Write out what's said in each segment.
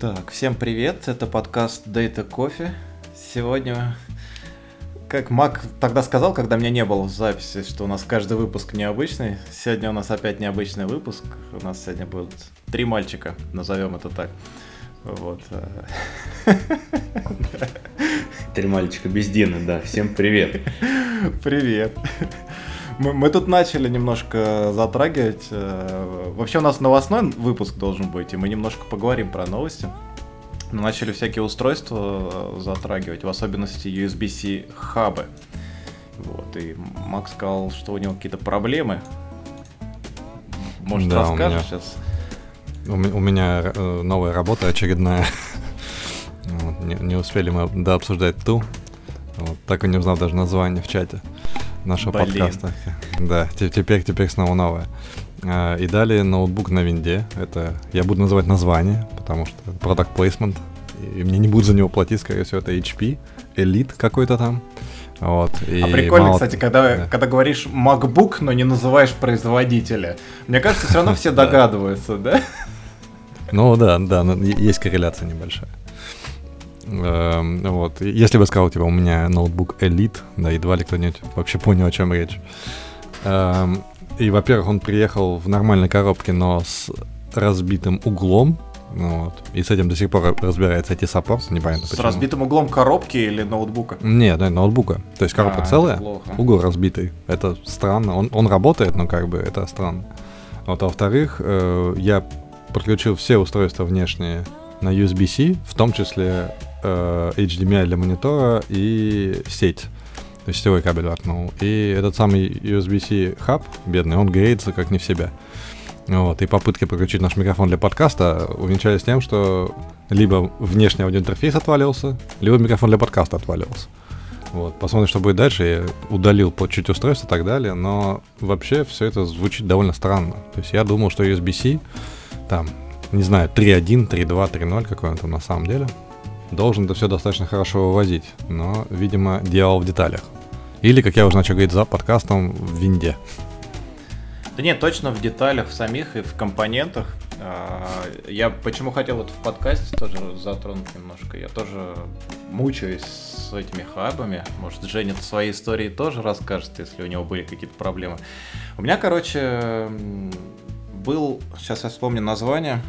Так, всем привет, это подкаст Data Coffee. Сегодня, как Мак тогда сказал, когда меня не было в записи, что у нас каждый выпуск необычный. Сегодня у нас опять необычный выпуск. У нас сегодня будут три мальчика, назовем это так. Вот. э. Три мальчика без Дины, да. Всем привет. Привет. Мы, мы тут начали немножко затрагивать. э, Вообще у нас новостной выпуск должен быть, и мы немножко поговорим про новости. Мы начали всякие устройства э, затрагивать, в особенности USB-C хабы. Вот, и Макс сказал, что у него какие-то проблемы. Может, Да, расскажешь меня. сейчас? У, у меня э, новая работа очередная. Вот, не, не успели мы дообсуждать ту. Вот, так и не узнал даже название в чате нашего Блин. подкаста. Да, те- теперь, теперь снова новое. А, И далее ноутбук на винде. Это я буду называть название, потому что product placement. И мне не будут за него платить, скорее всего, это HP, Elite какой-то там. Вот. и а прикольно, мало- кстати, когда, да. когда говоришь MacBook, но не называешь производителя. Мне кажется, все равно все догадываются, да? Ну да, да, есть корреляция небольшая. Эм, вот. Если бы сказал, типа, у меня ноутбук Elite, да, едва ли кто-нибудь вообще понял, о чем речь. Эм, И, во-первых, он приехал в нормальной коробке, но с разбитым углом. ну Вот. И с этим до сих пор разбирается эти саппорт, непонятно С почему. разбитым углом коробки или ноутбука? Нет, да, ноутбука. То есть коробка А, целая, плохо. угол разбитый. Это странно. Он, он работает, но как бы это странно. Вот, а во-вторых, э, я подключил все устройства внешние на USB-C, в том числе э, HDMI для монитора и сеть. То есть сетевой кабель воткнул. И этот самый USB-C хаб, бедный, он греется как не в себя. Вот, и попытки подключить наш микрофон для подкаста увенчались тем, что либо внешний аудиоинтерфейс отвалился, либо микрофон для подкаста отвалился. Вот, посмотрим, что будет дальше. Я удалил по чуть устройство и так далее, но вообще все это звучит довольно странно. То есть я думал, что USB-C, там, не знаю, 3.1, 3.2, 3.0, какой он там на самом деле, должен это все достаточно хорошо вывозить. Но, видимо, дьявол в деталях. Или, как я уже начал говорить за подкастом, в винде. Да нет, точно в деталях в самих и в компонентах. А, Я почему хотел это в подкасте тоже затронуть немножко. Я тоже мучаюсь с этими хабами. Может, Женя свои истории тоже расскажет, если у него были какие-то проблемы. У меня, короче, был, сейчас я вспомню название,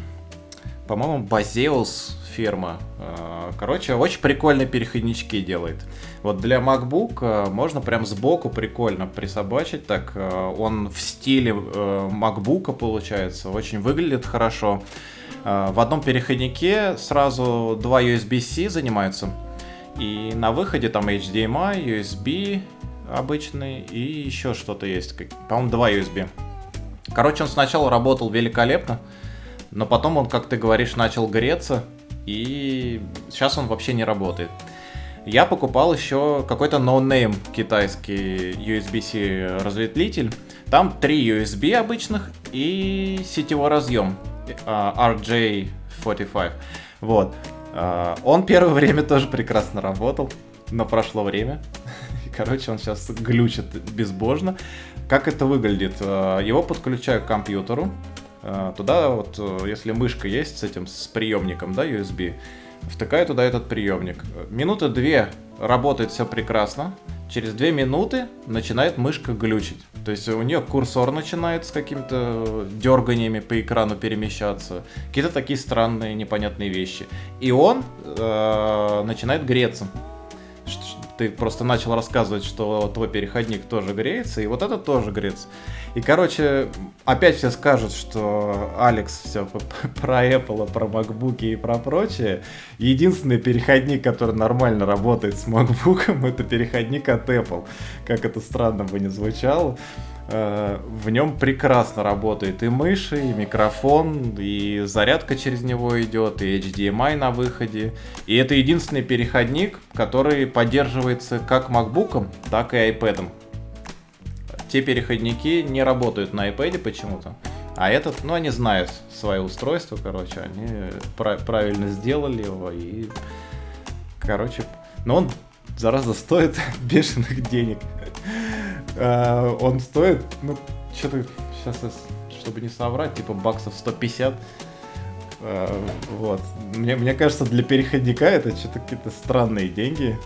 по-моему, Базеус фирма. А, Короче, очень прикольные переходнички делает. Вот для MacBook э, можно прям сбоку прикольно присобачить так. э, Он в стиле э, MacBook получается, очень выглядит хорошо. Э, В одном переходнике сразу два USB-C занимаются. И на выходе там HDMI, USB обычный и еще что-то есть. По-моему, два USB. Короче, он сначала работал великолепно, но потом он, как ты говоришь, начал греться, и сейчас он вообще не работает. Я покупал еще какой-то ноунейм китайский USB-C разветвитель. Там три USB обычных и сетевой разъем а, RJ45. Вот. А, Он первое время тоже прекрасно работал, но прошло время. Короче, он сейчас глючит безбожно. Как это выглядит? А, Его подключаю к компьютеру. А, Туда вот, э, если мышка есть с этим, с приемником, да, USB, втыкаю туда этот приемник. Минуты две работает все прекрасно. Через две минуты начинает мышка глючить. То есть у нее курсор начинает с какими-то дерганиями по экрану перемещаться. Какие-то такие странные, непонятные вещи. И он э, начинает греться. Ты просто начал рассказывать, что твой переходник тоже греется, и вот этот тоже греется. И, короче, опять все скажут, что Алекс все про Apple, про MacBook и про прочее. Единственный переходник, который нормально работает с MacBook, это переходник от Apple. Как это странно бы не звучало. Э, В нем прекрасно работает и мышь, и микрофон, и зарядка через него идет, и HDMI на выходе. И это единственный переходник, который поддерживается как MacBook, так и iPad. Те переходники не работают на iPad почему-то. А этот, ну, они знают свое устройство, короче, они пра- правильно сделали его и, короче, но он, зараза, стоит бешеных денег. А, Он стоит, ну, что-то, сейчас, чтобы не соврать, типа баксов 150. А, вот. Мне, мне кажется, для переходника это что-то какие-то странные деньги.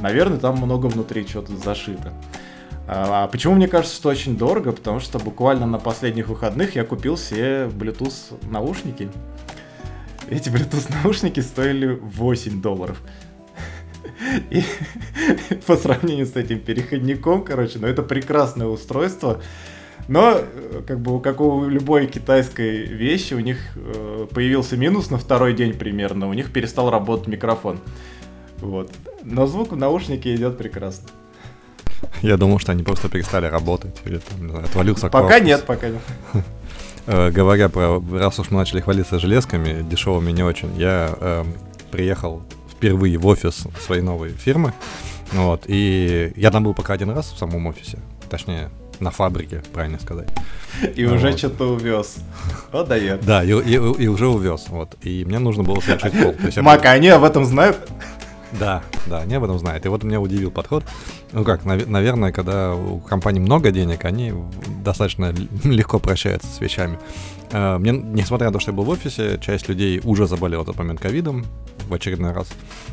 Наверное, там много внутри чего-то зашито. А, а почему мне кажется, что очень дорого? Потому что буквально на последних выходных я купил себе Bluetooth наушники. Эти Bluetooth наушники стоили 8 долларов. И по сравнению с этим переходником, короче, ну это прекрасное устройство. Но, э, как бы, как у любой китайской вещи, у них э, появился минус на второй день примерно, у них перестал работать микрофон. Вот. Но звук в наушнике идет прекрасно. Я думал, что они просто перестали работать, или там, не знаю, отвалился Пока корпус. нет, пока нет. Э, говоря про, раз уж мы начали хвалиться железками, дешевыми не очень, я э, приехал впервые в офис своей новой фирмы, вот, и я там был пока один раз в самом офисе, точнее, на фабрике, правильно сказать. И Ну уже вот. что-то увез. О, дает. Да, и, и- и уже увез, вот, и мне нужно было совершить кол. То есть я Мак, а они об этом знают? Да, да, они об этом знают. И вот меня удивил подход. Ну как, нав- наверное, когда у компании много денег, они достаточно легко прощаются с вещами. Э, Мне, несмотря на то, что я был в офисе, часть людей уже заболела в тот момент ковидом в очередной раз.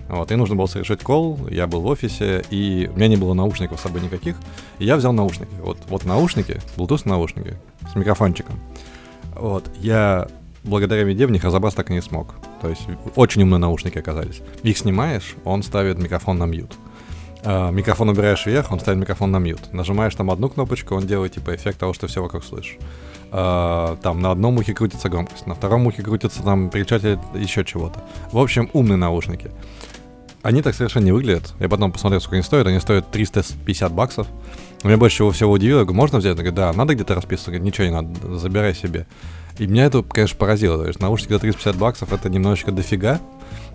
Вот, и нужно было совершить кол, я был в офисе, и у меня не было наушников с собой никаких, и я взял наушники. Вот, вот наушники, Bluetooth наушники с микрофончиком. Вот, я благодаря виде в них разобраться так и не смог. То есть очень умные наушники оказались. Их снимаешь, он ставит микрофон на мьют. А, микрофон убираешь вверх, он ставит микрофон на мьют. Нажимаешь там одну кнопочку, он делает типа эффект того, что все вокруг слышишь. А, там на одном ухе крутится громкость, на втором ухе крутится там переключатель еще чего-то. В общем, умные наушники. Они так совершенно не выглядят. Я потом посмотрел, сколько они стоят. Они стоят 350 баксов. Меня больше всего всего удивило. Я говорю, можно взять? Он говорит, да, надо где-то расписывать? Говорит, ничего не надо, забирай себе. И меня это, конечно, поразило. То есть наушники за 350 баксов это немножечко дофига,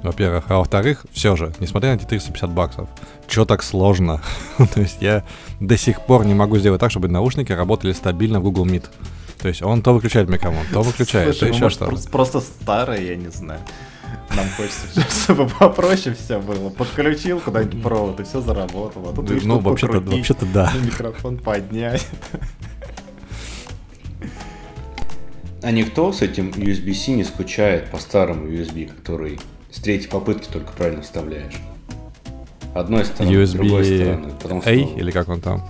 во-первых. А во-вторых, все же, несмотря на эти 350 баксов, что так сложно? То есть я до сих пор не могу сделать так, чтобы наушники работали стабильно в Google Meet. То есть он то выключает микрофон, то выключает, Слушай, то еще что-то. просто, просто старые, я не знаю. Нам хочется, чтобы попроще все было. Подключил куда-нибудь провод, и все заработало. А тут Да, Ну, вообще-то, вообще-то да. Микрофон поднять. А никто с этим USB-C не скучает по старому USB, который с третьей попытки только правильно вставляешь. Одной стороны, с другой стороны. USB Потому A, что или как он там?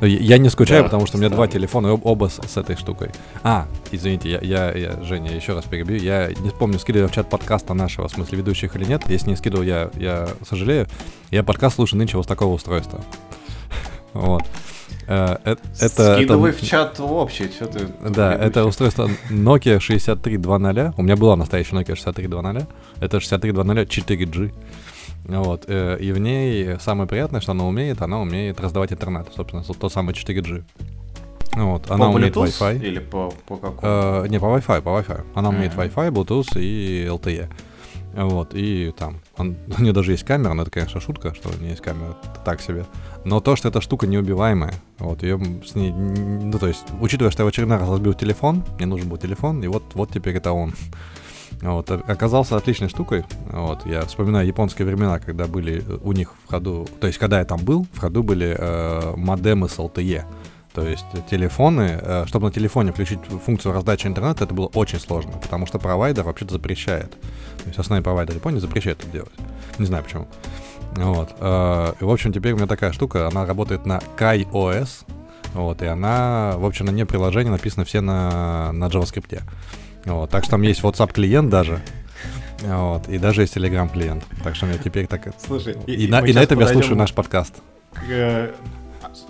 Ну, Я я не скучаю, Да, потому что у меня два странно. телефона, и об- оба с, с этой штукой. А, извините, я, я, я, Женя, еще раз перебью. Я не помню, скидывал в чат подкаста нашего, в смысле ведущих или нет. Если не скидывал, я, я сожалею. Я подкаст слушаю нынче вот с такого устройства. Вот. Э, э, Это... Скидывай это- в чат общий, что ты... Да, это устройство Nokia 6320. У меня была настоящая Nokia 6320. Это 6320 4G. Вот. э, И в ней самое приятное, что она умеет, она умеет раздавать интернет. Собственно, тот самый 4G. Вот. Она по умеет Bluetooth Wi-Fi. Или по, по какому? Э, не, по Wi-Fi, по Wi-Fi. Она умеет Мгм. Wi-Fi, Bluetooth и LTE. Вот, и там, он- у нее даже есть камера, но это, конечно, шутка, что у нее есть камера, так себе. Но то, что эта штука неубиваемая, вот, ее с ней, ну, то есть, учитывая, что я в очередной раз разбил телефон, мне нужен был телефон, и вот, вот теперь это он. Вот, о- оказался отличной штукой. Вот, я вспоминаю японские времена, когда были у них в ходу, то есть, когда я там был, в ходу были э, модемы с LTE. То есть телефоны, э, чтобы на телефоне включить функцию раздачи интернета, это было очень сложно, потому что провайдер вообще-то запрещает. То есть основной провайдер Японии запрещает это делать. Не знаю почему. Вот. э, И, в общем, теперь у меня такая штука, она работает на KaiOS, вот, и она, в общем, на нее приложения написаны все на, на JavaScript. Вот, так что там есть WhatsApp клиент даже. Вот, и даже есть Telegram клиент. Так что у меня теперь так... Слушай, И, на, мы и на этом я слушаю наш подкаст. к, э,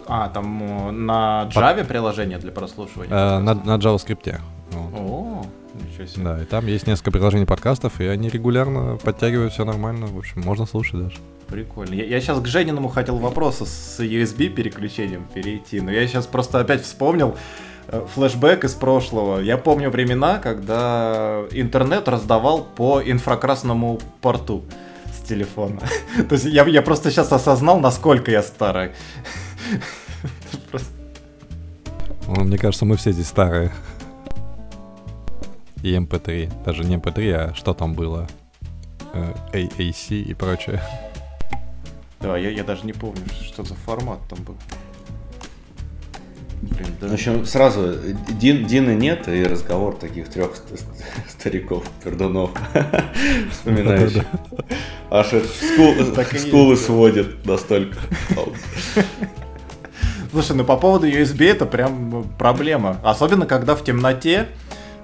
А, там э, на Java приложение для прослушивания? Э, на, на JavaScript. Вот. О, ничего себе. Да, и там есть несколько приложений подкастов, и они регулярно подтягивают все нормально. В общем, можно слушать даже. Прикольно. Я, сейчас к Жениному хотел вопросу с USB переключением перейти, но я сейчас просто опять вспомнил э, флешбэк из прошлого. Я помню времена, когда интернет раздавал по инфракрасному порту с телефона. То есть я, я просто сейчас осознал, насколько я старый. Ну, Мне кажется, мы все здесь старые. И MP3. Даже не MP3, а что там было? Э, AAC и прочее. Да, я, я даже не помню, что за формат там был. Блин, да. В общем, сразу Дин, Дины нет, и разговор таких трех стариков, пердунов, вспоминающих. Аж скулы сводит настолько. Слушай, ну по поводу USB это прям проблема. Особенно, когда в темноте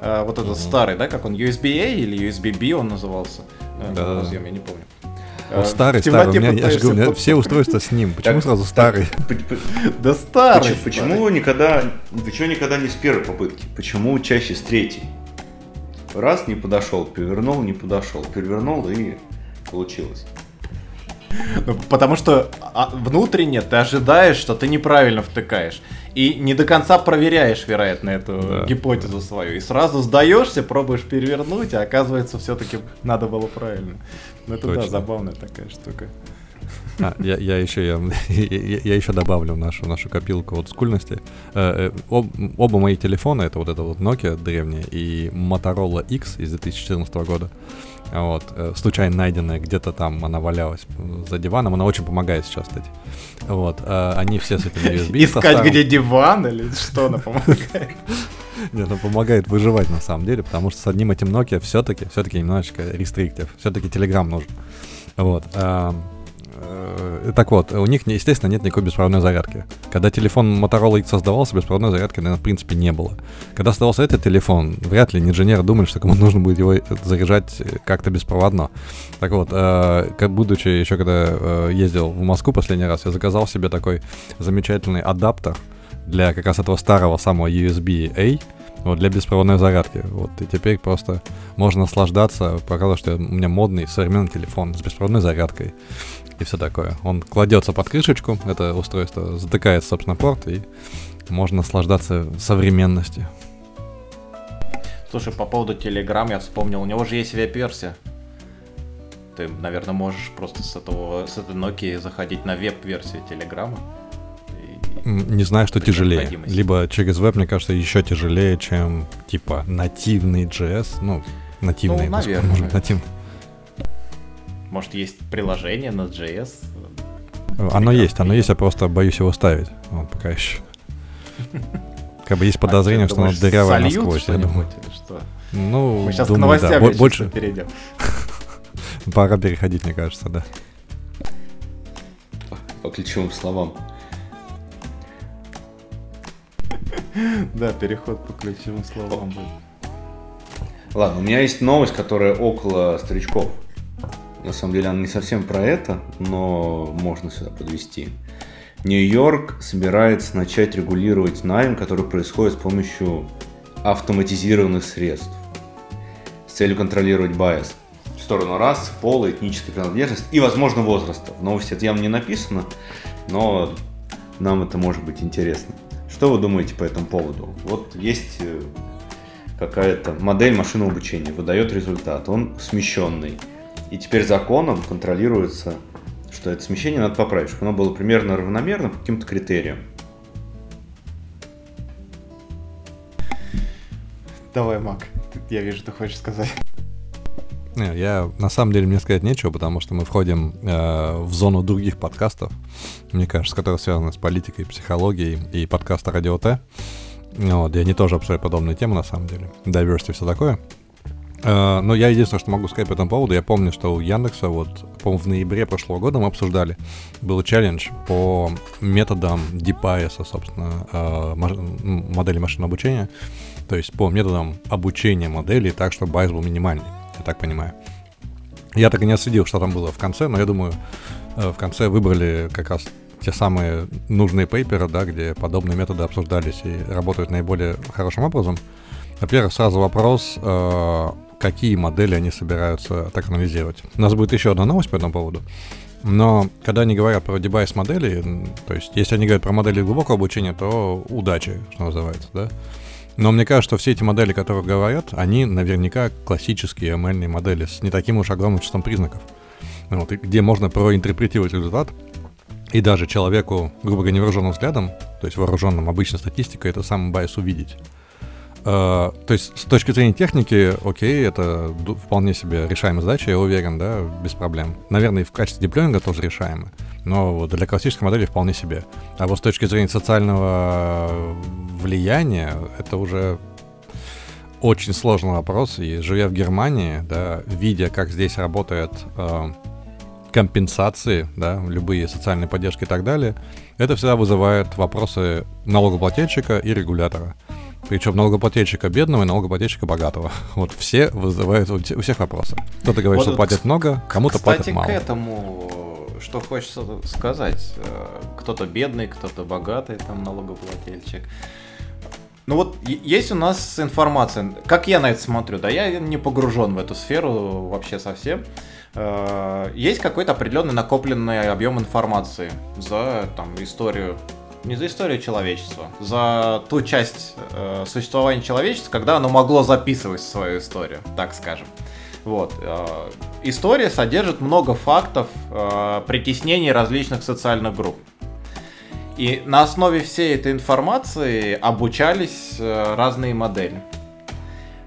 э, вот этот старый, да, как он, USB-A или USB-B он назывался? Э, да. Я не помню. Вот старый, старый. У меня, я же говорю, у меня все устройства с ним. Почему так, сразу старый? Да старый. Почему, никогда, почему никогда не с первой попытки? Почему чаще с третьей? Раз не подошел, перевернул, не подошел, перевернул и получилось. Ну, потому что а, внутренне ты ожидаешь, что ты неправильно втыкаешь. И не до конца проверяешь, вероятно, эту да. гипотезу свою. И сразу сдаешься, пробуешь перевернуть, а оказывается, все-таки надо было правильно. Ну это Точно. да, забавная такая штука. А, я, я, еще, я, я, я еще добавлю нашу, нашу копилку от скульности. Э, э, об, оба мои телефона, это вот это вот Nokia древняя и Motorola X из 2014 года, вот, э, случайно найденная где-то там, она валялась за диваном, она очень помогает сейчас, кстати. Вот, э, они все с этими USB. Искать, где диван или что она помогает? Нет, она помогает выживать на самом деле, потому что с одним этим Nokia все-таки, все-таки немножечко рестриктив, все-таки Telegram нужен. Вот. Э, так вот, у них, естественно, нет никакой беспроводной зарядки. Когда телефон Motorola X создавался, беспроводной зарядки, наверное, в принципе, не было. Когда создавался этот телефон, вряд ли инженеры думали, что кому нужно будет его заряжать как-то беспроводно. Так вот, э, будучи еще когда э, ездил в Москву последний раз, я заказал себе такой замечательный адаптер для как раз этого старого самого USB-A, вот, для беспроводной зарядки. Вот, и теперь просто можно наслаждаться, показалось, что у меня модный современный телефон с беспроводной зарядкой и все такое. Он кладется под крышечку, это устройство затыкает, собственно, порт, и можно наслаждаться современностью. Слушай, по поводу Telegram я вспомнил, у него же есть веб-версия. Ты, наверное, можешь просто с, этого, с этой Nokia заходить на веб-версию Telegram. Не знаю, что тяжелее. Либо через веб, мне кажется, еще тяжелее, чем типа нативный JS. Ну, нативный. Ну, наверное. Может, нативный. Может, есть приложение на JS? Оно есть, оно есть, я просто боюсь его ставить. Вот пока еще. Как бы есть а подозрение, что оно дырявое насквозь, я думаю. Что? Ну, Мы сейчас думаю, к новостям да. больше перейдем. Пора переходить, мне кажется, да. По ключевым словам. Да, переход по ключевым словам. Ладно, у меня есть новость, которая около старичков. На самом деле она не совсем про это, но можно сюда подвести. Нью-Йорк собирается начать регулировать найм, который происходит с помощью автоматизированных средств с целью контролировать байс в сторону рас, пола, этнической принадлежности и, возможно, возраста. В новости это явно не написано, но нам это может быть интересно. Что вы думаете по этому поводу? Вот есть э, какая-то модель машинного обучения, выдает результат, он смещенный. И теперь законом контролируется, что это смещение надо поправить, чтобы оно было примерно равномерно по каким-то критериям. Давай, Мак, я вижу, ты хочешь сказать. Не, я на самом деле мне сказать нечего, потому что мы входим э, в зону других подкастов, мне кажется, которые связаны с политикой, психологией и подкаста Радио Т. Вот, и они тоже обсуждают подобные темы на самом деле. Diversity все такое. Uh, но я единственное, что могу сказать по этому поводу, я помню, что у Яндекса, вот, по-моему, в ноябре прошлого года мы обсуждали, был челлендж по методам DeepIS, собственно, uh, модели машинного обучения, то есть по методам обучения модели так, чтобы байс был минимальный, я так понимаю. Я так и не отследил, что там было в конце, но я думаю, uh, в конце выбрали как раз те самые нужные пейперы, да, где подобные методы обсуждались и работают наиболее хорошим образом. Во-первых, сразу вопрос, какие модели они собираются так анализировать. У нас будет еще одна новость по этому поводу. Но когда они говорят про девайс модели, то есть если они говорят про модели глубокого обучения, то удачи, что называется, да. Но мне кажется, что все эти модели, которые говорят, они наверняка классические ML модели с не таким уж огромным числом признаков. Вот, где можно проинтерпретировать результат, и даже человеку, грубо говоря, невооруженным взглядом, то есть вооруженным обычной статистикой, это самый байс увидеть. Uh, то есть с точки зрения техники, окей, это вполне себе решаемая задача, я уверен, да, без проблем. Наверное, и в качестве диплоинга тоже решаемо. Но для классической модели вполне себе. А вот с точки зрения социального влияния, это уже очень сложный вопрос. И живя в Германии, да, видя, как здесь работает э, компенсации, да, любые социальные поддержки и так далее, это всегда вызывает вопросы налогоплательщика и регулятора. Причем налогоплательщика бедного и налогоплательщика богатого. Вот все вызывают у всех вопросы. Кто-то говорит, вот, что платят много, кому-то платят мало. Кстати, к этому, что хочется сказать. Э, кто-то бедный, кто-то богатый, там налогоплательщик. Ну вот есть у нас информация, как я на это смотрю, да, я не погружен в эту сферу вообще совсем. Э, есть какой-то определенный накопленный объем информации за там историю не за историю человечества, за ту часть э, существования человечества, когда оно могло записывать свою историю, так скажем. Вот. Э, история содержит много фактов э, притеснений различных социальных групп. И на основе всей этой информации обучались э, разные модели.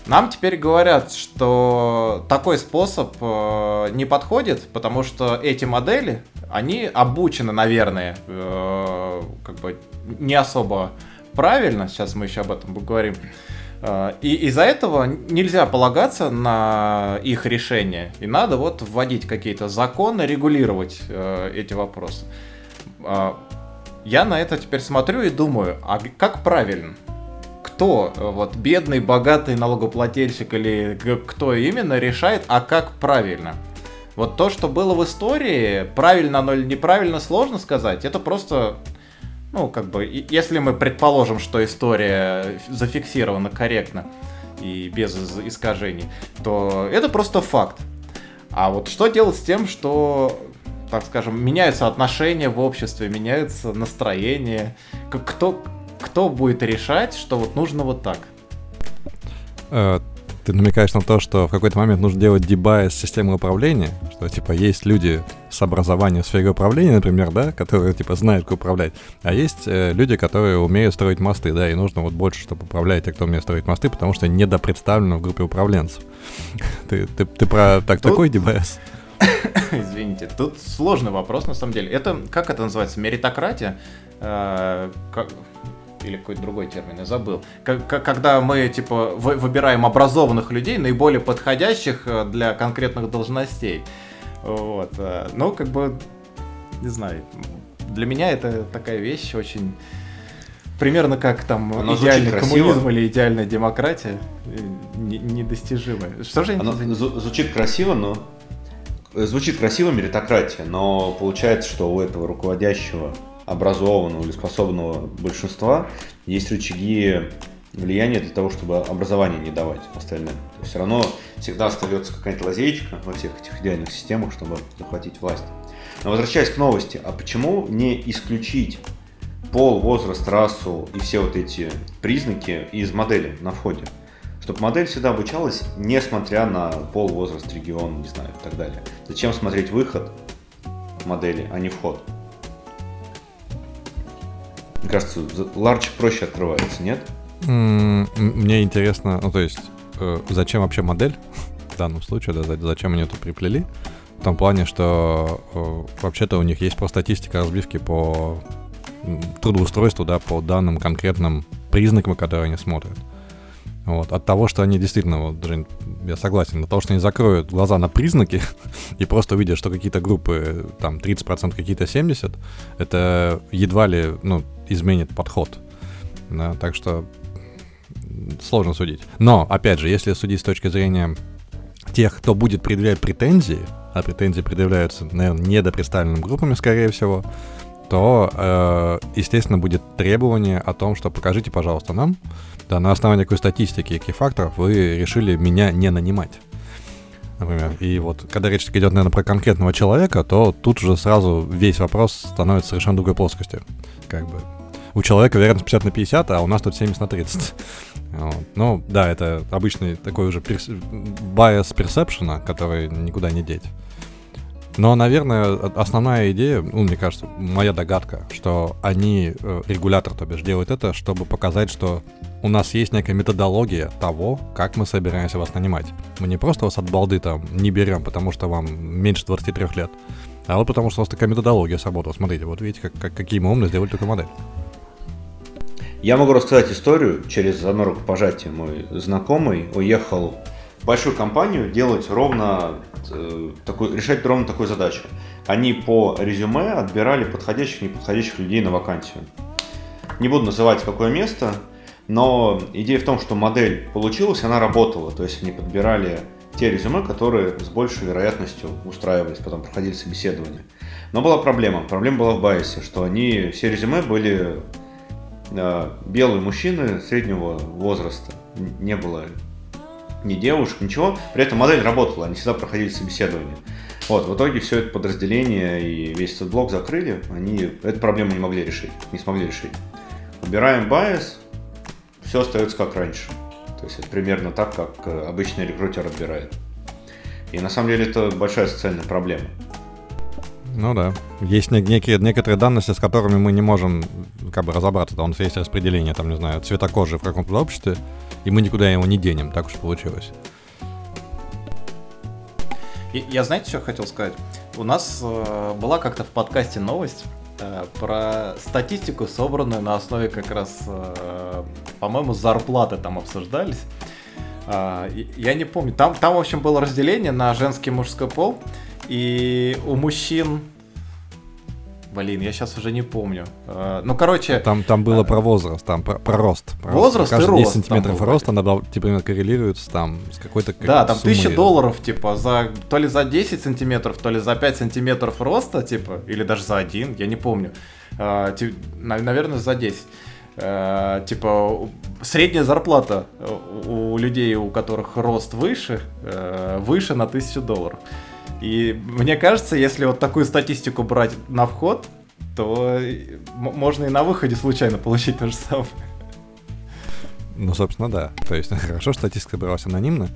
Нам теперь говорят, что такой способ э, не подходит, потому что эти модели, они обучены, наверное, э, как бы не особо правильно. Сейчас мы еще об этом поговорим. Э, и из-за этого нельзя полагаться на их решение. И надо вот вводить какие-то законы, регулировать э, эти вопросы. Э, я на это теперь смотрю и думаю, а как правильно? Кто, вот бедный, богатый налогоплательщик или кто именно решает, а как правильно. Вот то, что было в истории, правильно оно или неправильно, сложно сказать. Это просто, ну, как бы, если мы предположим, что история зафиксирована корректно и без искажений, то это просто факт. А вот что делать с тем, что так скажем, меняются отношения в обществе, меняется настроение. Кто, кто будет решать, что вот нужно вот так? Э, ты намекаешь на то, что в какой-то момент нужно делать дебай с системы управления, что, типа, есть люди с образованием в сфере управления, например, да, которые, типа, знают, как управлять, а есть э, люди, которые умеют строить мосты, да, и нужно вот больше, чтобы управлять те, кто умеет строить мосты, потому что недопредставлено в группе управленцев. Ты, ты, ты про так, Тут... такой дебайс? Извините, тут сложный вопрос, на самом деле. Это, как это называется, меритократия? Э, как, или какой-то другой термин, я забыл. Когда мы, типа, выбираем образованных людей, наиболее подходящих э, для конкретных должностей. Вот. Э, ну, как бы, не знаю, для меня это такая вещь очень... Примерно как там Оно идеальный коммунизм или идеальная демократия, э, недостижимая. Что же Оно звучит красиво, но звучит красиво меритократия, но получается, что у этого руководящего образованного или способного большинства есть рычаги влияния для того, чтобы образование не давать остальным. То есть все равно всегда остается какая-то лазейка во всех этих идеальных системах, чтобы захватить власть. Но возвращаясь к новости, а почему не исключить пол, возраст, расу и все вот эти признаки из модели на входе? Чтобы модель всегда обучалась, несмотря на пол, возраст, регион, не знаю, и так далее. Зачем смотреть выход модели, а не вход? Мне кажется, ларчик проще открывается, нет? Мне интересно, ну то есть, э, зачем вообще модель в данном случае, да, зачем они это приплели? В том плане, что э, вообще-то у них есть просто статистика разбивки по трудоустройству, да, по данным конкретным признакам, которые они смотрят. Вот. От того, что они действительно, вот, Жень, я согласен, от того, что они закроют глаза на признаки и просто увидят, что какие-то группы, там, 30%, какие-то 70%, это едва ли, ну, изменит подход. Да, так что сложно судить. Но, опять же, если судить с точки зрения тех, кто будет предъявлять претензии, а претензии предъявляются, наверное, недопредставленным группами, скорее всего, то, э, естественно, будет требование о том, что покажите, пожалуйста, нам, да, на основании какой статистики и каких факторов вы решили меня не нанимать. Например. И вот когда речь идет, наверное, про конкретного человека, то тут уже сразу весь вопрос становится совершенно другой плоскостью. Как бы у человека вероятность 50 на 50, а у нас тут 70 на 30. Вот. Ну, да, это обычный такой уже перс... bias perception, который никуда не деть. Но, наверное, основная идея, ну, мне кажется, моя догадка, что они, э, регулятор, то бишь, делают это, чтобы показать, что у нас есть некая методология того, как мы собираемся вас нанимать. Мы не просто вас от балды там не берем, потому что вам меньше 23 лет, А вот потому что у нас такая методология сработала. Смотрите, вот видите, как, как, какие мы умные сделали только модель. Я могу рассказать историю. Через одно рукопожатие мой знакомый уехал большую компанию делать ровно э, такой, решать ровно такую задачу. Они по резюме отбирали подходящих и неподходящих людей на вакансию. Не буду называть какое место, но идея в том, что модель получилась, она работала. То есть они подбирали те резюме, которые с большей вероятностью устраивались, потом проходили собеседование. Но была проблема. Проблема была в байсе, что они, все резюме были э, белые мужчины среднего возраста. Не было ни девушек, ничего. При этом модель работала, они всегда проходили собеседование. Вот, в итоге все это подразделение и весь этот блок закрыли, они эту проблему не могли решить, не смогли решить. Убираем байс, все остается как раньше. То есть это примерно так, как э, обычный рекрутер отбирает. И на самом деле это большая социальная проблема. Ну да. Есть некие, некоторые данности, с которыми мы не можем как бы разобраться. Там есть распределение, там, не знаю, цвета кожи в каком-то обществе, и мы никуда его не денем, так уж получилось. Я, знаете, что хотел сказать? У нас э, была как-то в подкасте новость э, про статистику, собранную на основе как раз, э, по-моему, зарплаты там обсуждались. Э, я не помню. Там, там, в общем, было разделение на женский и мужской пол. И у мужчин Блин, я сейчас уже не помню. Uh, ну, короче... Там, там было uh, про возраст, там про, про рост. Про возраст рост. и рост. 10 сантиметров роста, она, типа, коррелируется там с какой-то Да, там тысяча долларов, типа, за то ли за 10 сантиметров, то ли за 5 сантиметров роста, типа, или даже за один, я не помню. Тип, наверное, за 10. Uh, типа, средняя зарплата у людей, у которых рост выше, uh, выше на 1000 долларов. И мне кажется, если вот такую статистику брать на вход, то можно и на выходе случайно получить то же самое. Ну, собственно, да. То есть, хорошо, что статистика бралась анонимно.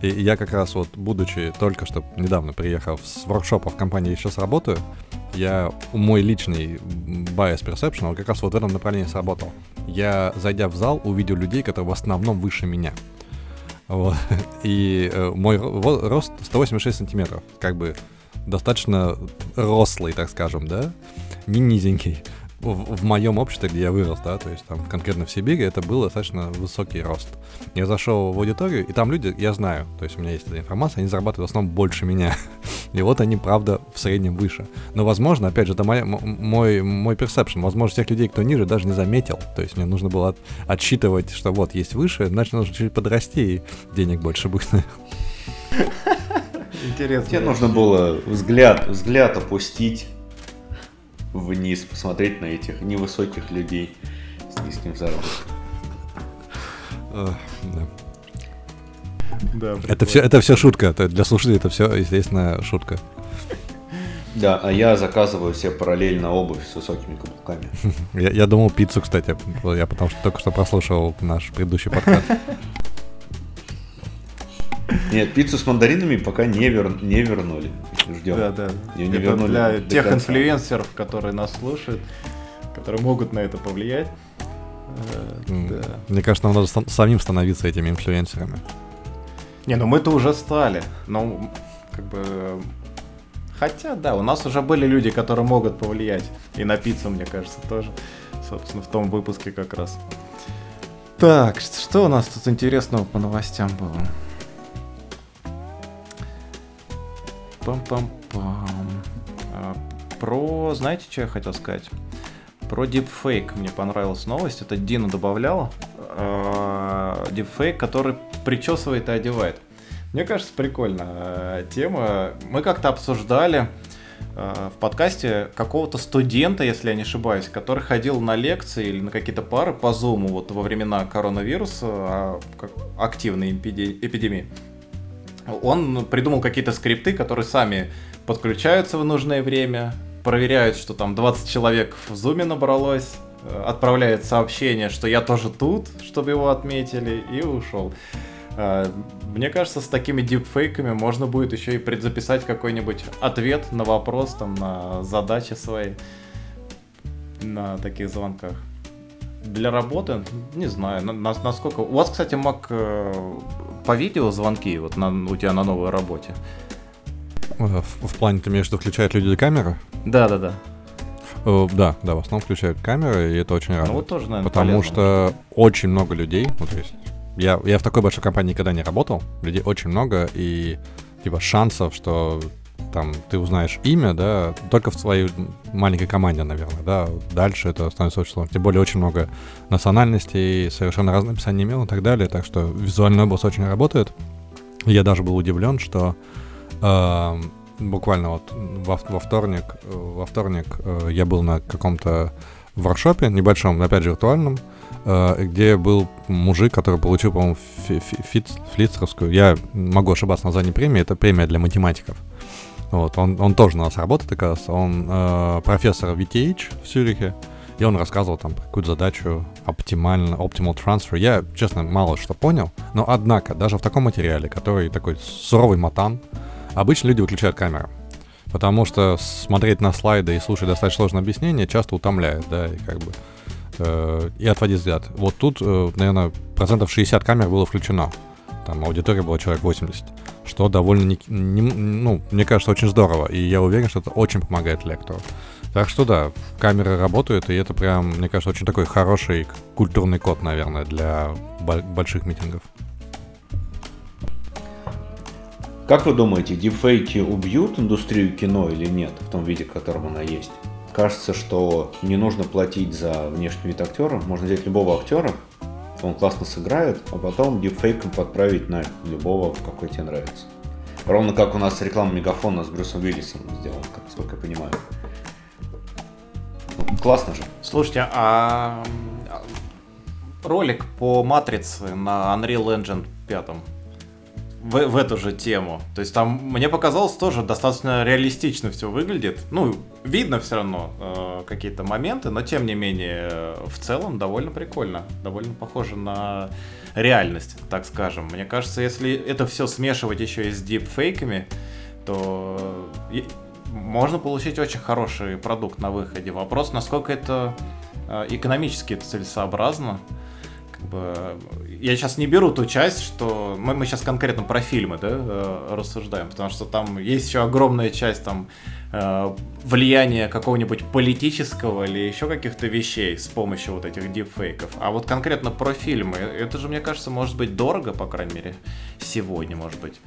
И я как раз вот, будучи только что недавно приехав с воркшопа в компании сейчас работаю, я мой личный bias perception, он как раз вот в этом направлении сработал. Я, зайдя в зал, увидел людей, которые в основном выше меня. Вот. И э, мой рост 186 сантиметров. Как бы достаточно рослый, так скажем, да? Не низенький в, в моем обществе, где я вырос, да, то есть там конкретно в Сибири, это был достаточно высокий рост. Я зашел в аудиторию, и там люди, я знаю, то есть у меня есть эта информация, они зарабатывают в основном больше меня. И вот они, правда, в среднем выше. Но, возможно, опять же, это моя, мой, мой персепшн. Возможно, тех людей, кто ниже, даже не заметил. То есть мне нужно было от, отсчитывать, что вот есть выше, значит, нужно чуть подрасти, и денег больше будет. Интересно. Тебе нужно было взгляд, взгляд опустить вниз, посмотреть на этих невысоких людей с низким заработком. Да. это все, это все шутка. Для слушателей это все, естественно, шутка. Да, а я заказываю себе параллельно обувь с высокими каблуками. Я, я думал пиццу, кстати. Я потому что только что прослушал наш предыдущий подкаст. Нет, пиццу с мандаринами пока не, вер... не вернули. Ждем. Да, да. Ее не это вернули для тех конца. инфлюенсеров, которые нас слушают, которые могут на это повлиять. Mm. Да. Мне кажется, нам надо самим становиться этими инфлюенсерами. Не, ну мы-то уже стали. Ну, как бы... Хотя, да, у нас уже были люди, которые могут повлиять. И на пиццу, мне кажется, тоже. Собственно, в том выпуске как раз. Так, что у нас тут интересного по новостям было? Пам-пам-пам. А, про, знаете, что я хотел сказать? Про deepfake мне понравилась новость. Это Дина добавлял. А, deepfake, который причесывает и одевает. Мне кажется, прикольная а, тема. Мы как-то обсуждали в подкасте какого-то студента, если я не ошибаюсь, который ходил на лекции или на какие-то пары по Zoom вот во времена коронавируса, активной эпидемии он придумал какие-то скрипты, которые сами подключаются в нужное время, проверяют, что там 20 человек в зуме набралось, э, отправляет сообщение, что я тоже тут, чтобы его отметили, и ушел. Э, мне кажется, с такими дипфейками можно будет еще и предзаписать какой-нибудь ответ на вопрос, там, на задачи свои на таких звонках. Для работы, не знаю, на, насколько... У вас, кстати, Mac э, по видео звонки вот на, у тебя на новой работе? Э, В, в плане, ты имеешь в виду, включают люди камеры? Да, да, да. Э, Да, да, в основном включают камеры, и это очень Ну радует. вот тоже, наверное, Потому полезно. что очень много людей, ну то есть я, я в такой большой компании никогда не работал, людей очень много, и типа шансов, что там ты узнаешь имя, да, только в своей маленькой команде, наверное, да, дальше это становится очень сложно. Тем более очень много национальностей, совершенно разное написание имен и так далее, так что визуальный образ очень работает. Я даже был удивлен, что э, буквально вот во, во вторник, во вторник э, я был на каком-то воркшопе небольшом, опять же виртуальном, э, где был мужик, который получил, по-моему, фи- фи- фиц- флицеровскую, я могу ошибаться название премии, это премия для математиков. Вот, он, он тоже на нас работает, оказывается, он э, профессор VTH в Цюрихе, и он рассказывал там какую-то задачу оптимально, optimal transfer. Я, честно, мало что понял, но однако, даже в таком материале, который такой суровый матан, обычно люди выключают камеру. Потому что смотреть на слайды и слушать достаточно сложное объяснение часто утомляет, да, и как бы э, и отводить взгляд. Вот тут, э, наверное, процентов 60 камер было включено. Там аудитория была человек 80. Что довольно, не, не- ну, мне кажется, очень здорово. И я уверен, что это очень помогает лектору. Так что да, камеры работают, и это прям, мне кажется, очень такой хороший культурный код, наверное, для бо- больших митингов. Как вы думаете, дипфейки убьют индустрию кино или нет, в том виде, в котором она есть? Кажется, что не нужно платить за внешний вид актера, можно взять любого актера, он классно сыграет, а потом дипфейком подправить на любого, какой тебе нравится. Ровно как у нас реклама Мегафона с Брюсом Уиллисом сделана, как, сколько я понимаю. Ну, классно же. Слушайте, а а, ролик по матрице на Unreal Engine 5 в, в эту же тему. То есть там, мне показалось, тоже достаточно реалистично все выглядит. Ну, видно все равно э, какие-то моменты, но тем не менее, э, в целом довольно прикольно. Довольно похоже на реальность, так скажем. Мне кажется, если это все смешивать еще и с дипфейками, то и- можно получить очень хороший продукт на выходе. Вопрос, насколько это э, экономически целесообразно. Как бы, я сейчас не беру ту часть, что мы, мы сейчас конкретно про фильмы да, э, рассуждаем, потому что там есть еще огромная часть там э, влияния какого-нибудь политического или еще каких-то вещей с помощью вот этих дипфейков. А вот конкретно про фильмы, это же, мне кажется, может быть дорого, по крайней мере, сегодня, может быть.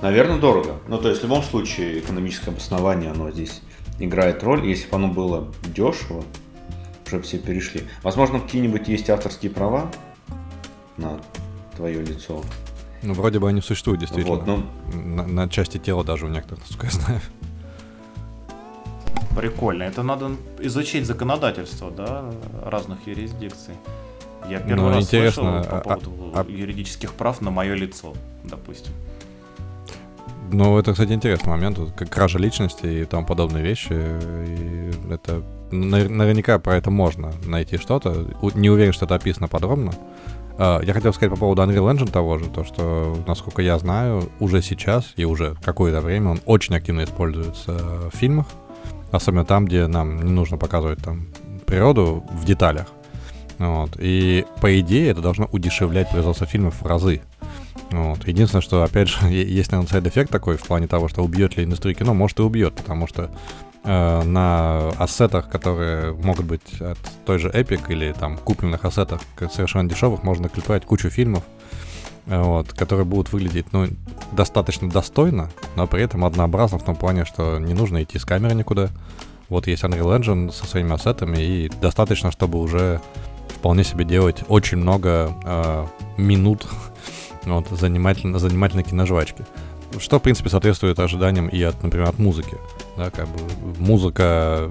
Наверное, дорого. Ну, то есть, в любом случае, экономическое обоснование, оно здесь играет роль. Если бы оно было дешево, уже все перешли. Возможно, какие-нибудь есть авторские права на твое лицо. Ну, вроде бы они существуют, действительно. Вот, ну, на, на части тела даже у некоторых, насколько я знаю. Прикольно. Это надо изучить законодательство, да, разных юрисдикций. Я первый Ну, раз интересно, слышал по а- поводу а- юридических прав на мое лицо, допустим. Ну, это, кстати, интересный момент, вот, как кража личности и тому подобные вещи. И это наверняка про это можно найти что-то. Не уверен, что это описано подробно. А, Я хотел сказать по поводу Unreal Engine того же, то, что, насколько я знаю, уже сейчас и уже какое-то время он очень активно используется в фильмах, особенно там, где нам не нужно показывать там природу в деталях. Вот. И по идее это должно удешевлять производство фильмов в разы. Вот. Единственное, что, опять же, есть, наверное, side effect такой в плане того, что убьет ли индустрию кино, может и убьет, потому что э, на asset ах, которые могут быть от той же Epic или там купленных ассетах совершенно дешевых, можно клепать кучу фильмов, э, вот, которые будут выглядеть, ну, достаточно достойно, но при этом однообразно в том плане, что не нужно идти с камеры никуда. Вот есть Unreal Engine со своими ассетами, и достаточно, чтобы уже вполне себе делать очень много э, минут вот, занимательно, занимательной киножвачки. Что, в принципе, соответствует ожиданиям и от, например, от музыки. Да, как бы музыка,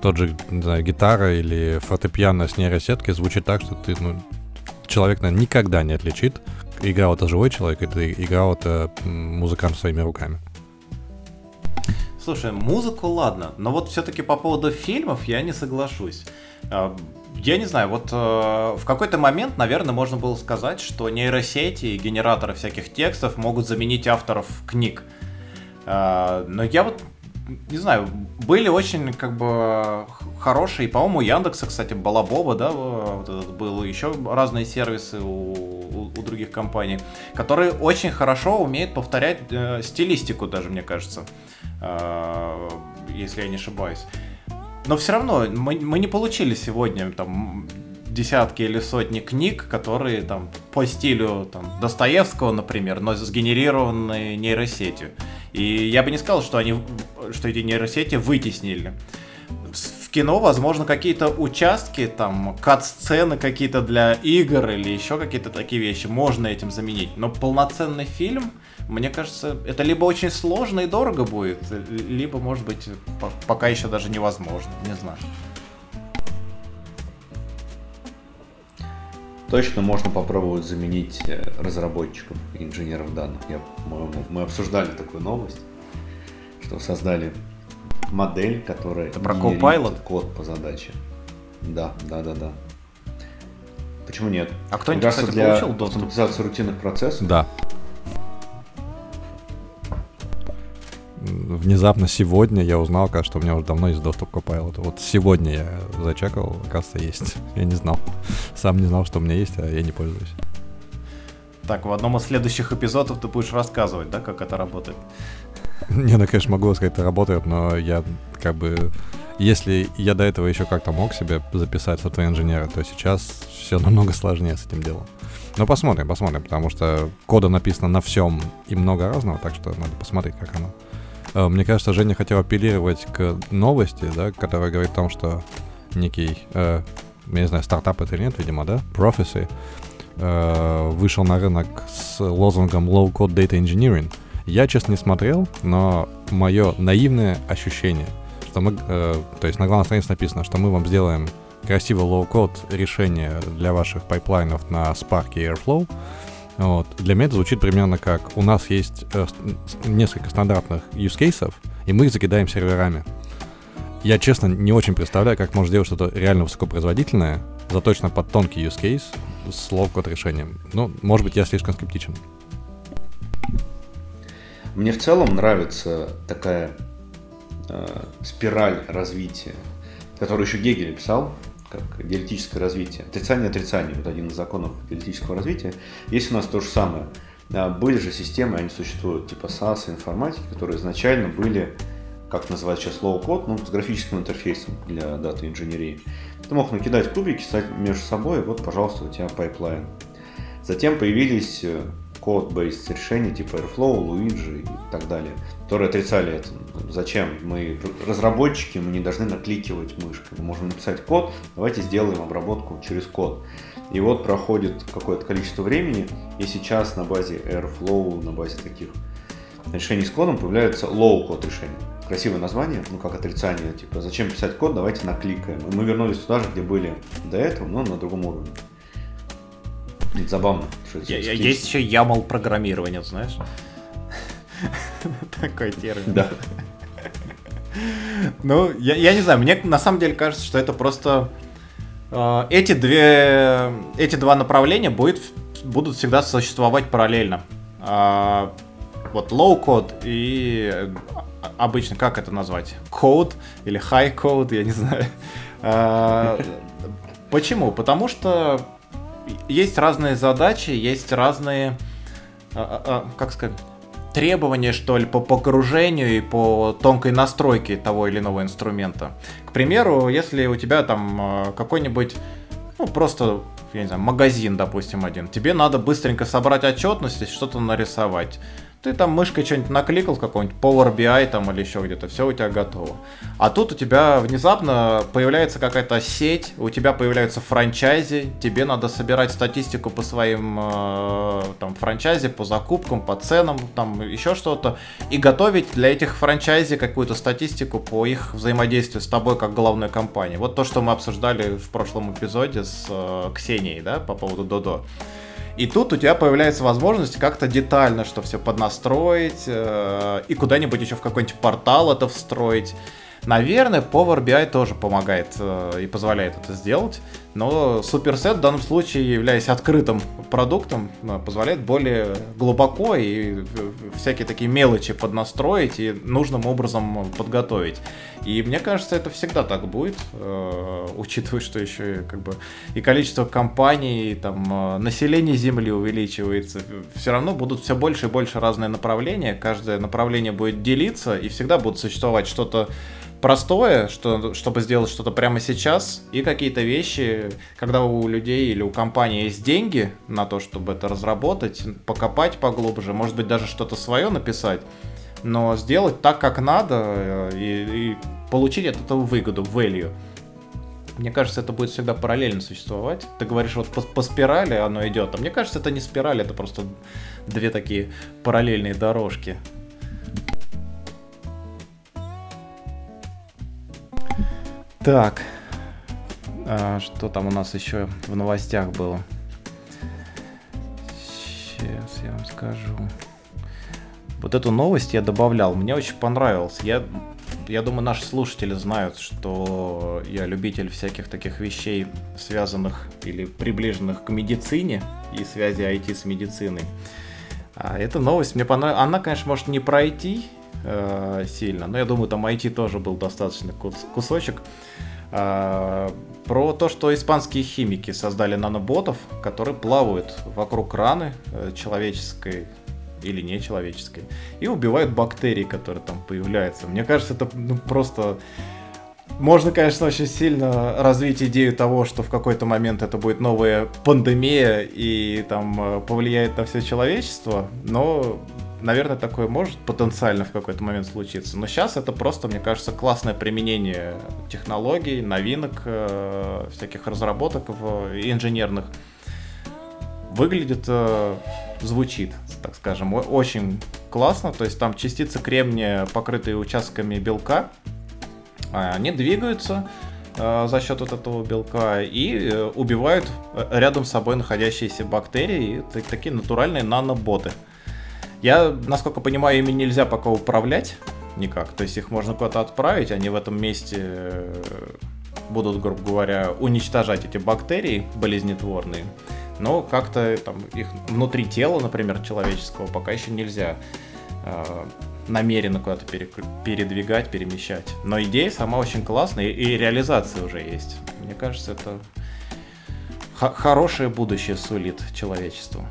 тот же, не знаю, гитара или фортепиано с нейросеткой звучит так, что ты, ну, человек, наверное, никогда не отличит, играл это живой человек, или играл это музыкант своими руками. Слушай, музыку ладно, но вот все-таки по поводу фильмов я не соглашусь. Я не знаю, вот э, в какой-то момент, наверное, можно было сказать, что нейросети и генераторы всяких текстов могут заменить авторов книг. А, Но я вот не знаю, были очень как бы хорошие, по-моему, у Яндекса, кстати, Балабоба, да, вот этот был, еще разные сервисы у, у- у других компаний, который очень хорошо умеет повторять э, стилистику даже, мне кажется, э, если я не ошибаюсь. Но все равно мы, мы не получили сегодня там десятки или сотни книг, которые там по стилю там, Достоевского, например, но сгенерированы нейросетью. И я бы не сказал, что они, что эти нейросети вытеснили. В кино, возможно, какие-то участки, там, кат-сцены какие-то для игр или еще какие-то такие вещи можно этим заменить. Но полноценный фильм, мне кажется, это либо очень сложно и дорого будет, либо, может быть, пока еще даже невозможно, не знаю. Точно можно попробовать заменить э, разработчиков инженеров данных. Я, мы, мы обсуждали такую новость, что создали модель, которая Это про Copilot? код по задаче. Да, да, да, да. Почему нет? А кто-нибудь, кстати, для получил доступ? автоматизации рутинных процессов? Да. внезапно сегодня я узнал, кажется, что у меня уже давно есть доступ к Copilot. Вот сегодня я зачекал, оказывается, есть. Я не знал. Сам не знал, что у меня есть, а я не пользуюсь. Так, в одном из следующих эпизодов ты будешь рассказывать, да, как это работает? Не, ну, конечно, могу сказать, это работает, но я как бы... Если я до этого еще как-то мог себе записать софтвер инженера, то сейчас все намного сложнее с этим делом. Но посмотрим, посмотрим, потому что кода написано на всем и много разного, так что надо посмотреть, как оно. Э, мне кажется, Женя хотел апеллировать к новости, да, которая говорит о том, что некий, э, я не знаю, стартап это или нет, видимо, да, Prophecy, э, вышел на рынок с лозунгом Low Code Data Engineering. Я, честно, не смотрел, но мое наивное ощущение, что мы, э, то есть на главной странице написано, что мы вам сделаем красивое low-code решение для ваших pipeline ов на Spark и Airflow, вот. Для меня это звучит примерно как у нас есть э, несколько стандартных use cases, и мы их закидаем серверами. Я, честно, не очень представляю, как можно сделать что-то реально высокопроизводительное, заточено под тонкий use case с low-code решением. Ну, может быть, я слишком скептичен. Мне в целом нравится такая э, спираль развития, которую еще Гегель писал, как диалектическое развитие. Отрицание отрицание, вот один из законов диалектического развития. Есть у нас то же самое. Были же системы, они существуют, типа SAS, Informatica, которые изначально были, как называют сейчас low-code, ну, с графическим интерфейсом для data инженерии. Ты мог накидать кубики, между собой, и вот, пожалуйста, у тебя pipeline. Затем появились code-based решения типа Airflow, Luigi и так далее, которые отрицали это. Зачем? Мы разработчики, мы не должны накликивать мышкой. Мы можем написать код, давайте сделаем обработку через код. И вот проходит какое-то количество времени, и сейчас на базе Airflow, на базе таких решений с кодом появляются low-код решения. Красивое название, ну как отрицание, типа зачем писать код, давайте накликаем. И мы вернулись туда же, где были до этого, но на другом уровне. Забавно. Что я, есть еще YAML программирование, знаешь? Такой термин. Да. Ну, я, я не знаю, мне на самом деле кажется, что это просто э, эти две, эти два направления будет, будут всегда существовать параллельно. Э, вот low code и обычно, как это назвать? Code или high code, я не знаю. Э, почему? Потому что есть разные задачи, есть разные, а, а, а, как сказать, требования, что ли, по погружению и по тонкой настройке того или иного инструмента. К примеру, если у тебя там какой-нибудь, ну, просто, я не знаю, магазин, допустим, один, тебе надо быстренько собрать отчетность и что-то нарисовать ты там мышкой что-нибудь накликал, какой-нибудь Power BI там или еще где-то, все у тебя готово. А тут у тебя внезапно появляется какая-то сеть, у тебя появляются франчайзи, тебе надо собирать статистику по своим э, там франчайзи, по закупкам, по ценам, там еще что-то, и готовить для этих франчайзи какую-то статистику по их взаимодействию с тобой как главной компанией. Вот то, что мы обсуждали в прошлом эпизоде с э, Ксенией, да, по поводу Додо. И тут у тебя появляется возможность как-то детально что все поднастроить э, и куда-нибудь еще в какой-нибудь портал это встроить. Наверное, Power BI тоже помогает э, и позволяет это сделать. Но суперсет в данном случае, являясь открытым продуктом, э, позволяет более глубоко и всякие такие мелочи поднастроить и нужным образом подготовить. И мне кажется, это всегда так будет, э, учитывая, что еще как бы, и количество компаний, и, там, э, население Земли увеличивается. Все равно будут все больше и больше разные направления. Каждое направление будет делиться, и всегда будет существовать что-то простое, что, чтобы сделать что-то прямо сейчас, и какие-то вещи, когда у людей или у компании есть деньги на то, чтобы это разработать, покопать поглубже, может быть, даже что-то свое написать, но сделать так, как надо, э, и, и получить от этого выгоду, value. Мне кажется, это будет всегда параллельно существовать. Ты говоришь, вот по, по спирали оно идет, а мне кажется, это не спираль, это просто две такие параллельные дорожки. Так, а, что там у нас еще в новостях было? Сейчас я вам скажу. Вот эту новость я добавлял, мне очень понравилось. Я, я думаю, наши слушатели знают, что я любитель всяких таких вещей, связанных или приближенных к медицине и связи IT с медициной. А эта новость мне понравилась. Она, конечно, может не пройти, э, сильно. Но я думаю, там IT тоже был достаточно кус- кусочек. Э, про то, что испанские химики создали наноботов, которые плавают вокруг раны э, человеческой или нечеловеческой и убивают бактерии, которые там появляются. Мне кажется, это ну, просто можно, конечно, очень сильно развить идею того, что в какой-то момент это будет новая пандемия и там э, повлияет на все человечество, но наверное, такое может потенциально в какой-то момент случиться. Но сейчас это просто, мне кажется, классное применение технологий, новинок, э, всяких разработок в инженерных. Выглядит, э, звучит, так скажем, очень классно. То есть там частицы кремния, покрытые участками белка, а они двигаются э, за счет вот этого белка и убивают рядом с собой находящиеся бактерии, такие натуральные наноботы. Я, насколько понимаю, ими нельзя пока управлять никак. То есть их можно куда-то отправить, они в этом месте э, будут, грубо говоря, уничтожать эти бактерии болезнетворные. Но как-то там их внутри тела, например, человеческого, пока еще нельзя э, намеренно куда-то передвигать, перемещать. Но идея сама очень классная, и реализация уже есть. Мне кажется, это хорошее будущее сулит человечеству.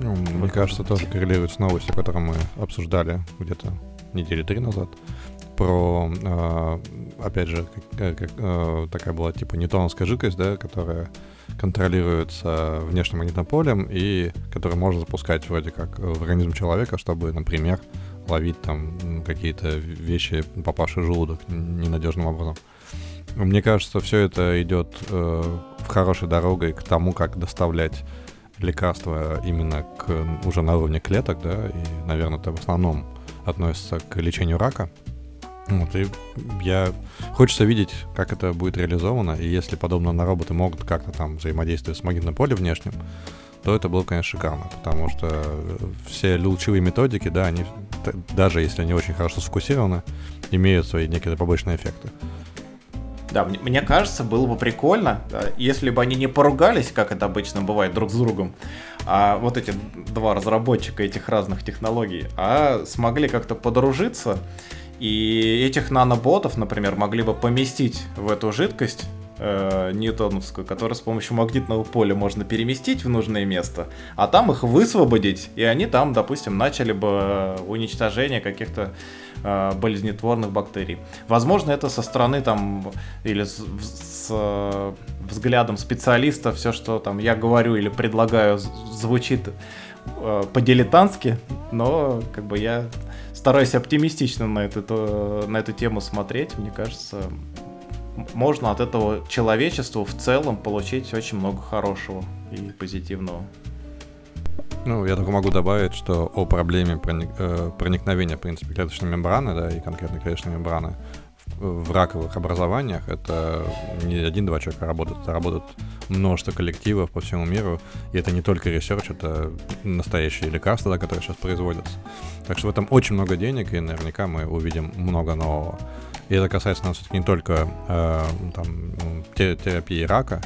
Ну, мне кажется, тоже коррелирует с новостью, которую мы обсуждали где-то недели три назад. Про, э, опять же, как, как, э, такая была типа ньютоновская жидкость, да, которая контролируется внешним магнитным полем и которую можно запускать вроде как в организм человека, чтобы, например, ловить там какие-то вещи, попавшие в желудок ненадежным образом. Мне кажется, все это идет э, в хорошей дорогой к тому, как доставлять лекарства именно к уже на уровне клеток, да, и, наверное, это в основном относится к лечению рака. Вот, и я... Хочется видеть, как это будет реализовано, и если подобно на роботы могут как-то там взаимодействовать с магнитным полем внешним, то это было, конечно, шикарно, потому что все лучевые методики, да, они, даже если они очень хорошо сфокусированы, имеют свои некие побочные эффекты. Да, мне, мне кажется, было бы прикольно, да, если бы они не поругались, как это обычно бывает друг с другом, а вот эти два разработчика этих разных технологий, а смогли как-то подружиться, и этих наноботов, например, могли бы поместить в эту жидкость, э, ньютоновскую, которую с помощью магнитного поля можно переместить в нужное место, а там их высвободить, и они там, допустим, начали бы уничтожение каких-то э, болезнетворных бактерий. Возможно, это со стороны там или с, с э, взглядом специалиста все, что там я говорю или предлагаю, звучит э, по-дилетантски, но как бы я стараюсь оптимистично на эту, на эту тему смотреть. Мне кажется, можно от этого человечеству в целом получить очень много хорошего и позитивного. Ну, я только могу добавить, что о проблеме проник, э, проникновения, в принципе, клеточной мембраны, да, и конкретно клеточной мембраны в раковых образованиях это не один-два человека работают, это работают множество коллективов по всему миру, и это не только research, это настоящие лекарства, да, которые сейчас производятся. Так что в этом очень много денег, и наверняка мы увидим много нового. И это касается нас не только э, там, терапии рака,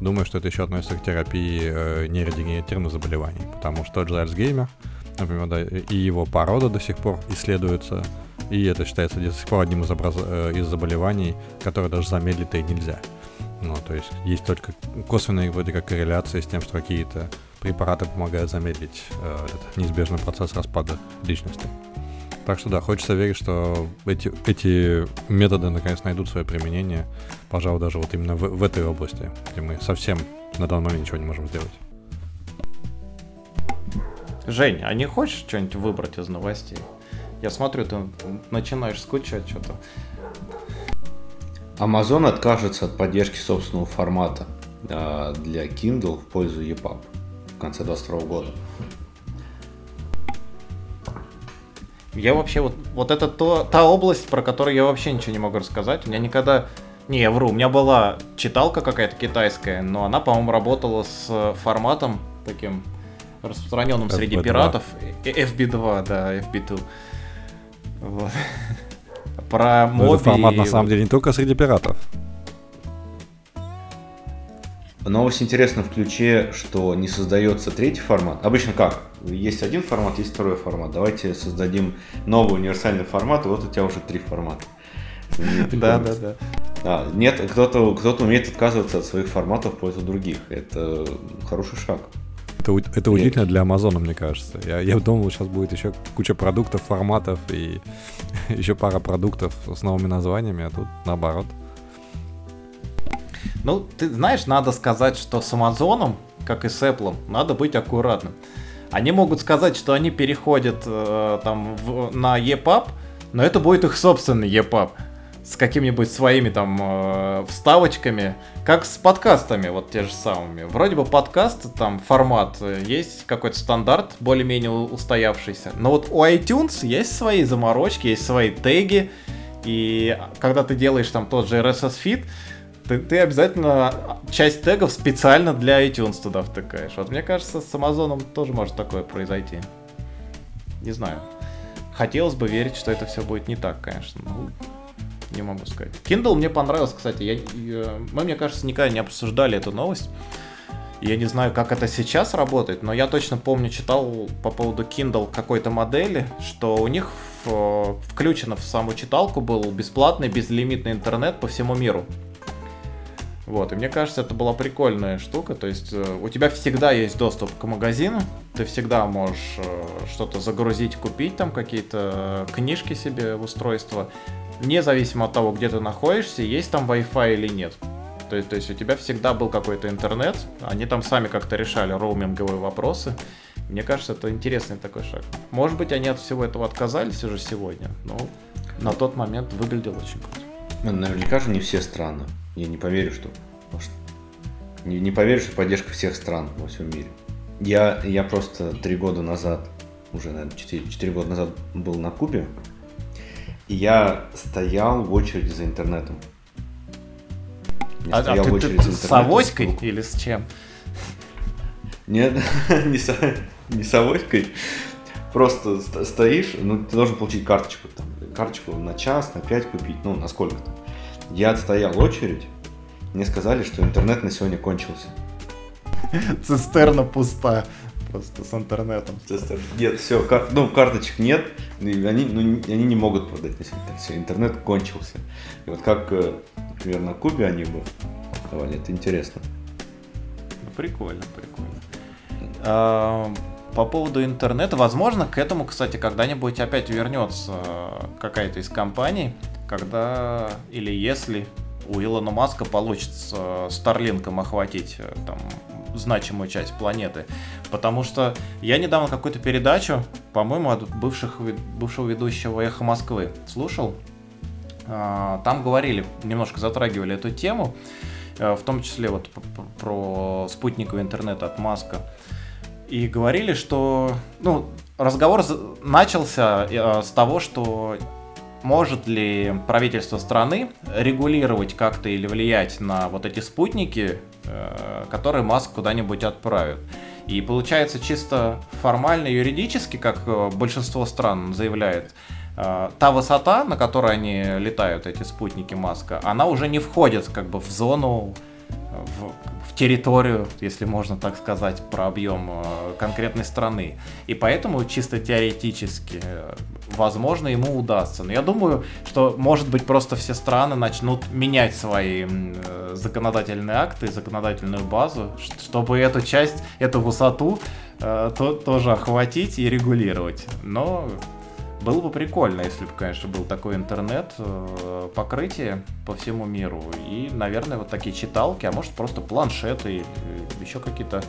думаю, что это еще относится к терапии э, нейродегенеративных заболеваний, потому что тот же Альцгеймер, например, да, и его природа до сих пор исследуется, и это считается до сих пор одним из, образ... Э, из заболеваний, которые даже замедлить и нельзя. Ну, то есть есть только косвенные вроде как корреляции с тем, что какие-то препараты помогают замедлить э, этот неизбежный процесс распада личности. Так что да, хочется верить, что эти, эти методы наконец найдут свое применение, пожалуй, даже вот именно в, в этой области, где мы совсем на данный момент ничего не можем сделать. Жень, а не хочешь что-нибудь выбрать из новостей? Я смотрю, ты начинаешь скучать что-то. Amazon откажется от поддержки собственного формата э, для Kindle в пользу EPUB в конце 2022 года. Я вообще вот, вот это то, та область, про которую я вообще ничего не могу рассказать. У меня никогда... Не, я вру, у меня была читалка какая-то китайская, но она, по-моему, работала с форматом таким распространенным среди FB2. пиратов. FB2, да, FB2. Вот. Про моби... Это формат, на самом деле, не только среди пиратов. Новость интересна в ключе, что не создается третий формат. Обычно как? Есть один формат, есть второй формат. Давайте создадим новый универсальный формат, и вот у тебя уже три формата. Да, да, да. А, нет, кто-то кто умеет отказываться от своих форматов в пользу других. Это хороший шаг. Это, это удивительно для Амазона, мне кажется. Я, я думал, сейчас будет еще куча продуктов, форматов и еще пара продуктов с новыми названиями, а тут наоборот. Ну, ты знаешь, надо сказать, что с Амазоном, как и с Apple, надо быть аккуратным. Они могут сказать, что они переходят э, там в, на EPUB, но это будет их собственный EPUB с какими-нибудь своими там э, вставочками, как с подкастами, вот те же самыми. Вроде бы подкаст, там формат э, есть какой-то стандарт, более-менее устоявшийся. Но вот у iTunes есть свои заморочки, есть свои теги, и когда ты делаешь там тот же RSS feed, ты, ты обязательно часть тегов специально для iTunes туда втыкаешь. Вот мне кажется, с Amazon тоже может такое произойти. Не знаю. Хотелось бы верить, что это все будет не так, конечно. Ну, не могу сказать. Kindle мне понравился, кстати. Я, я, мы, мне кажется, никогда не обсуждали эту новость. Я не знаю, как это сейчас работает, но я точно помню, читал по поводу Kindle какой-то модели, что у них в, включено в саму читалку был бесплатный, безлимитный интернет по всему миру. Вот, и мне кажется, это была прикольная штука. То есть э, у тебя всегда есть доступ к магазину, ты всегда можешь э, что-то загрузить, купить там какие-то книжки себе в устройство, независимо от того, где ты находишься, есть там Wi-Fi или нет. То есть, то есть у тебя всегда был какой-то интернет, они там сами как-то решали роуминговые вопросы. Мне кажется, это интересный такой шаг. Может быть, они от всего этого отказались уже сегодня, но на тот момент выглядел очень круто. Ну, наверняка же не все страны. Я не поверю, что... Не, не поверю, что поддержка всех стран во всем мире. Я, я просто три года назад, уже, наверное, четыре 4 года назад был на Кубе, и я стоял в очереди за интернетом. Я а, стоял а ты, в очереди ты, за интернетом. С авоськой или с чем? Нет, не с, не с авоськой. Просто стоишь, ну, ты должен получить карточку. Там, карточку на час, на пять купить, ну, на сколько-то. Я отстоял очередь, мне сказали, что интернет на сегодня кончился. Цистерна пуста просто с интернетом. Нет, все, кар... ну, карточек нет, и они, ну, они не могут продать на. Все, интернет кончился. И вот как, э, например, на Кубе они бы давали, это интересно. Ну, прикольно, прикольно. А, по поводу интернета, возможно, к этому, кстати, когда-нибудь опять вернется какая-то из компаний, когда или если у Илона Маска получится Старлинком охватить э, там значимую часть планеты. Потому что я недавно какую-то передачу, по-моему, от бывших, бывшего ведущего «Эхо Москвы» слушал. А, там говорили, немножко затрагивали эту тему, э, в том числе вот про спутниковый интернет от Маска. И говорили, что, ну, разговор начался э, с того, что может ли правительство страны регулировать как-то или влиять на вот эти спутники, э, которые Маск куда-нибудь отправит. И получается чисто формально, юридически, как э, большинство стран заявляет, э, та высота, на которой они летают, эти спутники Маска, она уже не входит как бы в зону, в, территорию, если можно так сказать, про объем э, конкретной страны. И поэтому чисто теоретически, э, возможно, ему удастся. Но я думаю, что, может быть, просто все страны начнут менять свои э, законодательные акты, законодательную базу, чтобы эту часть, эту высоту то, тоже охватить и регулировать. Но было бы прикольно, если бы, конечно, был такой интернет, э, покрытие по всему миру. И, наверное, вот такие читалки, а может просто планшеты или еще какие-то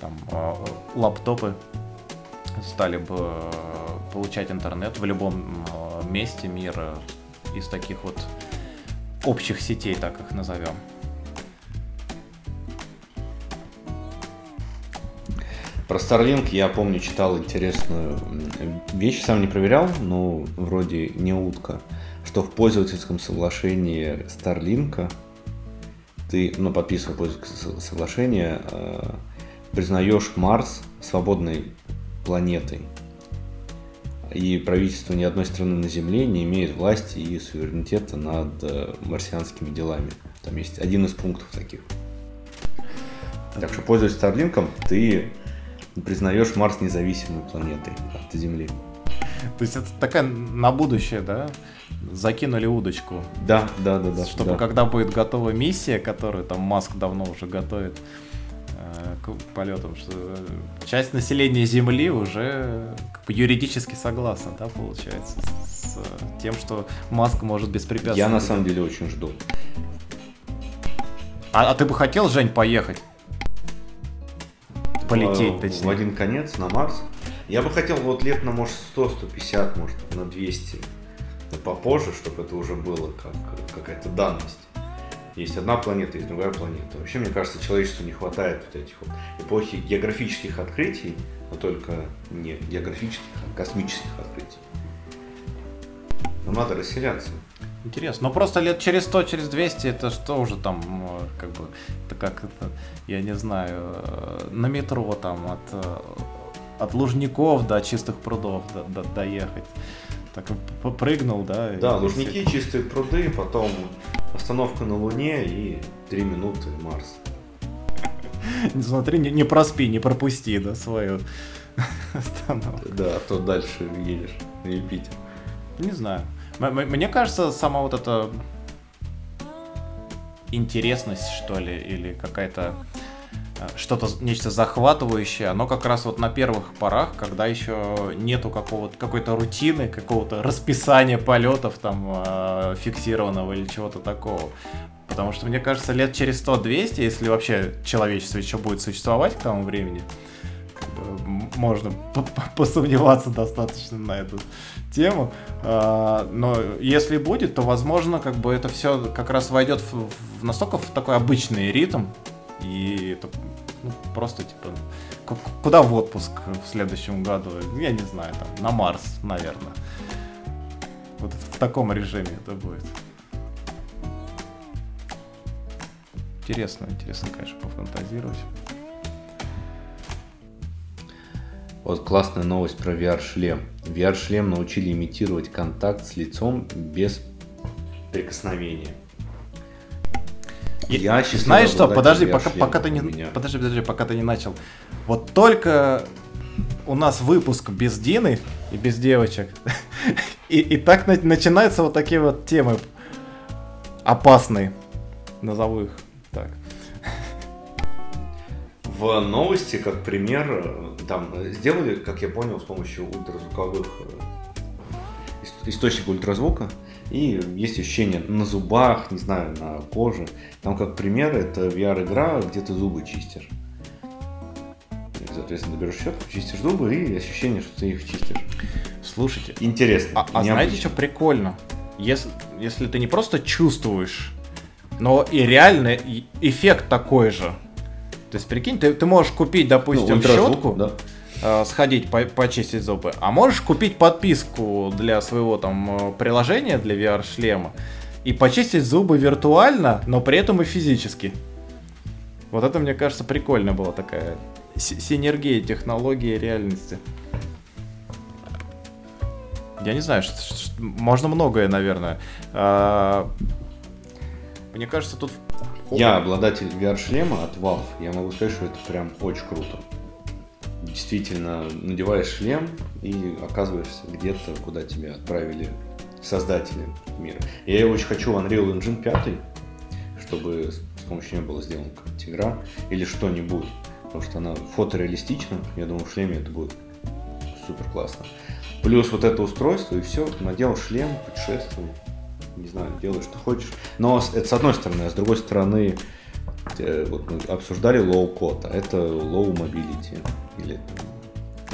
там э, лаптопы стали бы э, получать интернет в любом месте мира из таких вот общих сетей, так их назовем. Про Starlink я помню, читал интересную вещь, сам не проверял, но вроде не утка, что в пользовательском соглашении Starlink ты, ну, подписывая пользовательское соглашение, э, признаешь Марс свободной планетой. И правительство ни одной страны на Земле не имеет власти и суверенитета над э, марсианскими делами. Там есть один из пунктов таких. Так что, пользуясь Starlink, ты признаешь Марс независимой планетой от Земли. То есть это такая на будущее, да? Закинули удочку. Да, да, да, да. Чтобы да. когда будет готова миссия, которую там Маск давно уже готовит э, к полетам, что часть населения Земли уже как бы юридически согласна, да, получается, с, с тем, что Маск может беспрепятственно. Я на самом деле очень жду. А, а ты бы хотел, Жень, поехать? Полететь, в, точнее. В один конец на Марс. Я бы хотел вот лет на, может, 100, 150, может, на 200. Но попозже, чтобы это уже было как какая-то данность. Есть одна планета, есть другая планета. Вообще, мне кажется, человечеству не хватает вот этих вот эпохи географических открытий, но только не географических, а космических открытий. Но надо расселяться. Интересно. Но просто лет через 100, через 200, это что уже там, как бы, это как это, я не знаю, э, на метро там от, э, от Лужников до Чистых прудов до, до, доехать. Так попрыгнул, да? Да, Лужники, все... Чистые пруды, потом остановка на Луне и три минуты Марс. Не смотри, не, не проспи, не пропусти, да, свою остановку. Да, а то дальше едешь в Юпитер. Не знаю. Мне кажется, сама вот эта интересность, что ли, или какая-то э, что-то, нечто захватывающее, оно как раз вот на первых порах, когда еще нету какого-то, какой-то рутины, какого-то расписания полетов там э, фиксированного или чего-то такого. Потому что, мне кажется, лет через 100-200, если вообще человечество еще будет существовать к тому времени, можно посомневаться достаточно на эту тему. А, но если будет, то, возможно, как бы это все как раз войдет в, в настолько в такой обычный ритм, и это ну, просто типа куда в отпуск в следующем году? Я не знаю, там на Марс, наверное. Вот в таком режиме это будет. Интересно, интересно, конечно, пофантазировать. Вот классная новость про VR-шлем. VR-шлем научили имитировать контакт с лицом без прикосновения. Я Знаешь что, подожди, пока, пока ты не, подожди, подожди, пока ты не начал. Вот только у нас выпуск без Дины и без девочек. и, и так на, начинаются вот такие вот темы опасные. Назову их так в новости, как пример, там сделали, как я понял, с помощью ультразвуковых э, источников ультразвука, и есть ощущение на зубах, не знаю, на коже. Там как пример, это VR-игра, где ты зубы чистишь. Соответственно, берешь щетку, чистишь зубы, и ощущение, что ты их чистишь. Слушайте. Интересно. А, а знаете, что прикольно? Если, если ты не просто чувствуешь, но и реально эффект такой же. То есть, прикинь, ты, ты можешь купить, допустим, ну, щетку. Да. э, сходить по почистить зубы, а можешь купить подписку для своего там э, приложения для VR-шлема и почистить зубы виртуально, но при этом и физически. Вот это, мне кажется, прикольно была такая синергия технологии и реальности. Я не знаю, что, что, можно многое, наверное. А, мне кажется, тут... Я обладатель VR-шлема от Valve. Я могу сказать, что это прям очень круто. Действительно, надеваешь шлем и оказываешься где-то, куда тебя отправили создатели мира. Я очень хочу Unreal Engine 5, чтобы с помощью нее была сделана какая-то игра или что-нибудь. Потому что она фотореалистична. Я думаю, в шлеме это будет супер классно. Плюс вот это устройство, и все, надел шлем, путешествуй, не знаю, делай, что хочешь. Но это с одной стороны, а с другой стороны, э, вот мы обсуждали code, а это mobility, или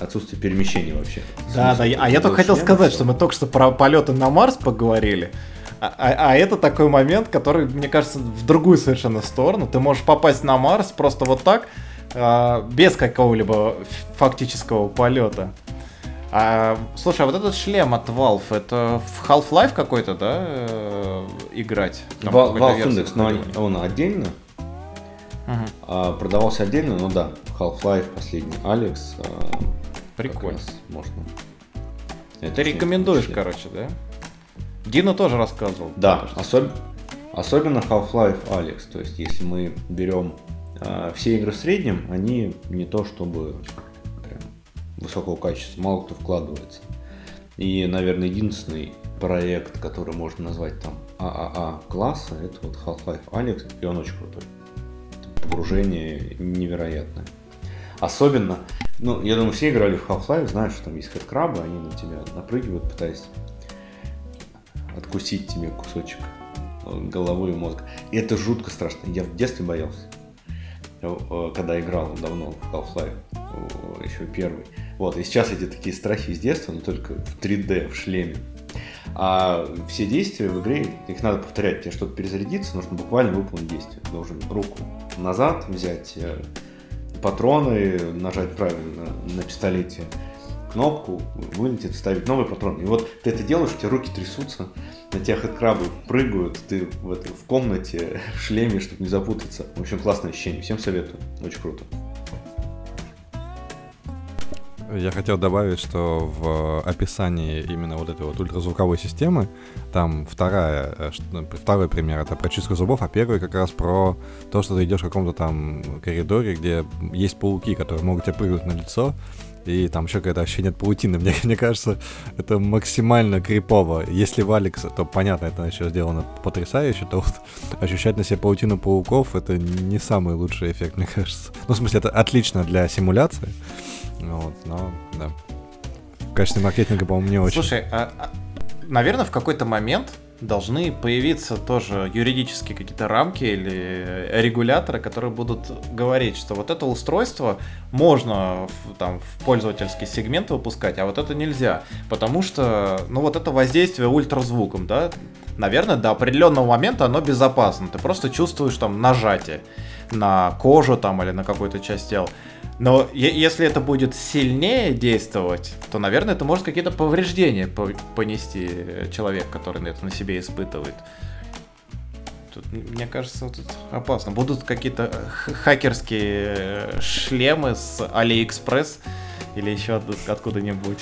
отсутствие перемещения вообще. Да, да, а я только хотел сказать, что мы только что про полеты на Марс поговорили. А, а, а это такой момент, который, мне кажется, в другую совершенно сторону. Ты можешь попасть на Марс просто вот так, а, без какого-либо фактического полета. А, слушай, а вот этот шлем от Valve, это в Half-Life какой-то, да, э, играть? Там Valve, Valve Index, но он, он отдельно, угу. а, продавался отдельно, но да, Half-Life последний, Алекс. А, Прикольно. Можно. Это Ты рекомендуешь, короче, да? Дина тоже рассказывал. Да, особ... особенно Half-Life Алекс, то есть если мы берем а, все игры в среднем, они не то чтобы высокого качества, мало кто вкладывается. И, наверное, единственный проект, который можно назвать там ААА класса, это вот Half-Life Alex, и он очень крутой. Погружение невероятное. Особенно, ну, я думаю, все играли в Half-Life, знают, что там есть хэдкрабы, они на тебя напрыгивают, пытаясь откусить тебе кусочек головы и мозга. И это жутко страшно. Я в детстве боялся. Э, когда играл давно в Half-Life, э, еще первый. Вот, и сейчас эти такие страхи из детства, но только в 3D, в шлеме. А все действия в игре, их надо повторять. Тебе что-то перезарядиться, нужно буквально выполнить действие. Должен руку назад взять, э, патроны, нажать правильно на пистолете кнопку, вылетит, вставить новый патрон. И вот ты это делаешь, у тебя руки трясутся, на тебя хэдкрабы прыгают, ты в, это, в комнате, в шлеме, чтобы не запутаться. В общем, классное ощущение. Всем советую. Очень круто. Я хотел добавить, что в описании именно вот этой вот ультразвуковой системы, там вторая, э, ну, второй пример это про чистку зубов, а первый как раз про то, что ты идешь в каком-то там коридоре, где есть пауки, которые могут тебе прыгнуть на лицо, и там еще какое-то ощущение паутины. Мне, мне кажется, это максимально крипово. Если в Алекс, то понятно, это еще сделано потрясающе, то вот ощущать на себе паутину пауков это не самый лучший эффект, мне кажется. Ну, в смысле, это отлично для симуляции. Вот, но, да. В качестве маркетинга, по-моему, не очень. Слушай, а, а, наверное, в какой-то момент должны появиться тоже юридические какие-то рамки или регуляторы, которые будут говорить, что вот это устройство можно в, там, в пользовательский сегмент выпускать, а вот это нельзя. Потому что, ну вот это воздействие ультразвуком, да, наверное, до определенного момента оно безопасно. Ты просто чувствуешь там нажатие на кожу там или на какую-то часть тела. Но если это будет сильнее действовать, то, наверное, это может какие-то повреждения понести человек, который это на себе испытывает. Тут, мне кажется, тут опасно. Будут какие-то хакерские э, шлемы с AliExpress или еще откуда-нибудь.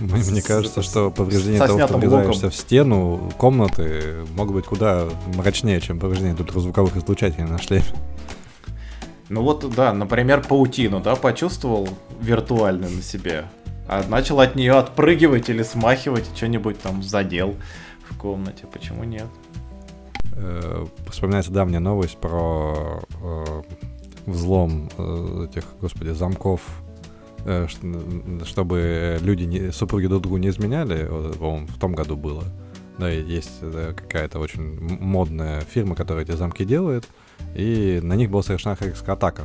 Мне кажется, что повреждение того, что врезаешься в стену комнаты, могут быть куда мрачнее, чем повреждение тут звуковых излучателей на шлеме. Ну вот, да, например, паутину, да, почувствовал виртуально на себе, а начал от нее отпрыгивать или смахивать, что-нибудь там задел в комнате, почему нет? Э, вспоминается давняя новость про э, взлом э, этих, господи, замков, э, чтобы люди, не, супруги друг другу не изменяли, по-моему, в том году было. Да, есть какая-то очень модная фирма, которая эти замки делает, и на них была совершена хакерская атака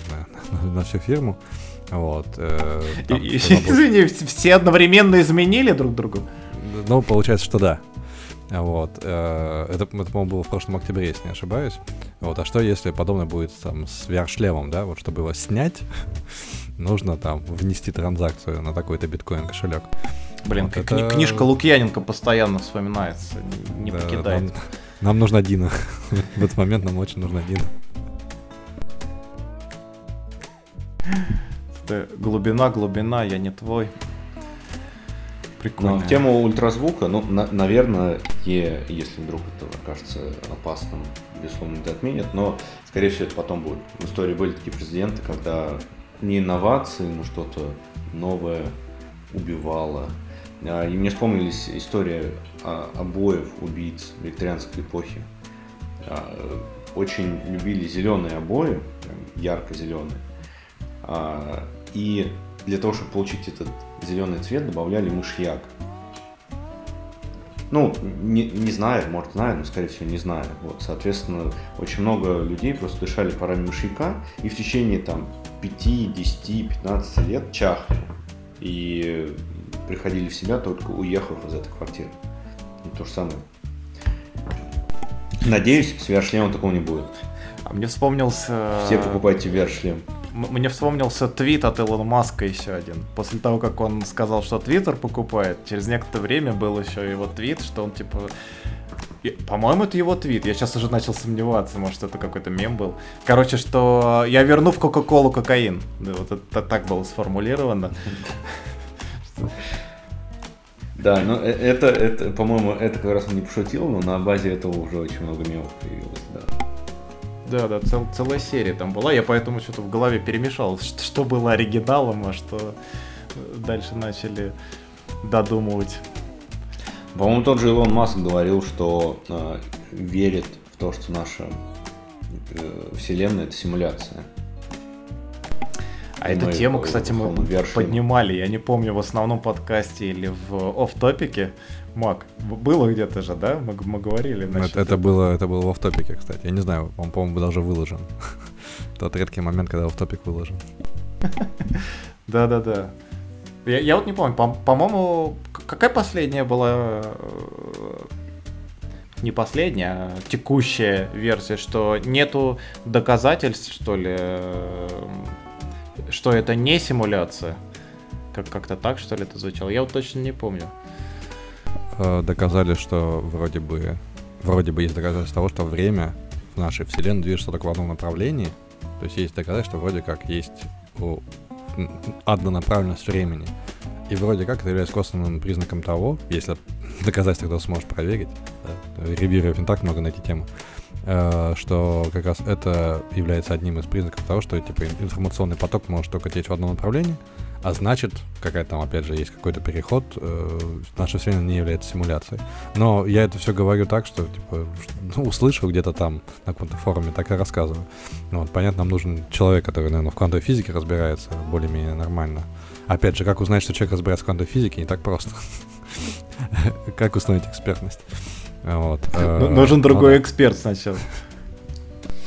на, на, на всю фирму. Вот. Э, там, и, извини, все одновременно изменили друг другу? Ну, получается, что да. Вот. Э, это, это по-моему, было в прошлом октябре, если не ошибаюсь. Вот. А что, если подобное будет там с VR-шлемом, да, вот, чтобы его снять, нужно там внести транзакцию на такой-то биткоин кошелек. Блин, Вот кни- это- книжка Лукьяненко постоянно вспоминается, не, не Да, покидает. Нам, нам нужна Дина. В этот момент нам очень нужна Дина. Глубина, глубина, я не твой. Но Прикольно. в тему ультразвука, ну, на- наверное, е- если вдруг это окажется опасным, безусловно, это отменят, но, скорее всего, это потом будет. В истории были такие прецеденты, когда не инновации, но что-то новое убивало. А, И мне вспомнились история обоев убийц викторианской эпохи. А, Очень любили зеленые обои, ярко-зеленые. А, И для того, чтобы получить этот зеленый цвет, добавляли мышьяк. Ну, не, не знаю, может знаю, но скорее всего не знаю. Вот, соответственно, очень много людей просто дышали парами мышьяка и в течение там 5, 10, 15 лет чахли. И приходили в себя только уехав из этой квартиры. И то же самое. Надеюсь, с VR-шлемом такого не будет. А мне вспомнился... Все покупайте VR-шлем. Мне вспомнился твит от Илона Маска еще один. После того, как он сказал, что Твиттер покупает, через некоторое время был еще его твит, что он типа... По-моему, это его твит. Я сейчас уже начал сомневаться, может, это какой-то мем был. Короче, что я верну в Кока-Колу кокаин. Да, вот это так было сформулировано. Да, но э- это, это, по-моему, это как раз он не пошутил, но на базе этого уже очень много мемов появилось, да. Да, да, цел- целая серия там была. Я поэтому что-то в голове перемешал, что, что было оригиналом, а что э, дальше начали додумывать. По-моему, тот же Илон Маск говорил, что э, верит в то, что наша э, вселенная это симуляция. А И эту тему, э, кстати, мы VR-шлем. поднимали, я не помню, в основном подкасте или в офф-топике. Мак, было где-то же, да? Мы, мы говорили насчет Это, это было, это было в офтопике, кстати. Я не знаю, он, по-моему, даже выложен. Тот редкий момент, когда офтопик выложен. Да-да-да. Я, я вот не помню, по- по-моему, какая последняя была... э, Не последняя, а текущая версия, что нету доказательств, что ли, э, что это не симуляция. Как- как-то так, что ли, это звучало. Я вот точно не помню. Э, Доказали, что вроде бы, вроде бы есть доказательства того, что время в нашей вселенной движется только в одном направлении. То есть есть доказательства, вроде как есть у- однонаправленность времени. И вроде как это является косвенным признаком того, если доказательства кто сможет проверить, ревьюеров не так много на эти темы, э, что как раз это является одним из признаков того, что типа информационный поток может только течь в одном направлении, а значит, какая там, опять же, есть какой-то переход, э, наша вселенная не является симуляцией. Но я это все говорю так, что, типа, ну, услышал где-то там на каком-то форуме, так и рассказываю. Ну, вот, понятно, нам нужен человек, который, наверное, в квантовой физике разбирается более-менее нормально. Опять же, как узнать, что человек разбирается в квантовой физике, не так просто. Как установить экспертность? Вот. э, Ну, Нужен ну другой эксперт сначала,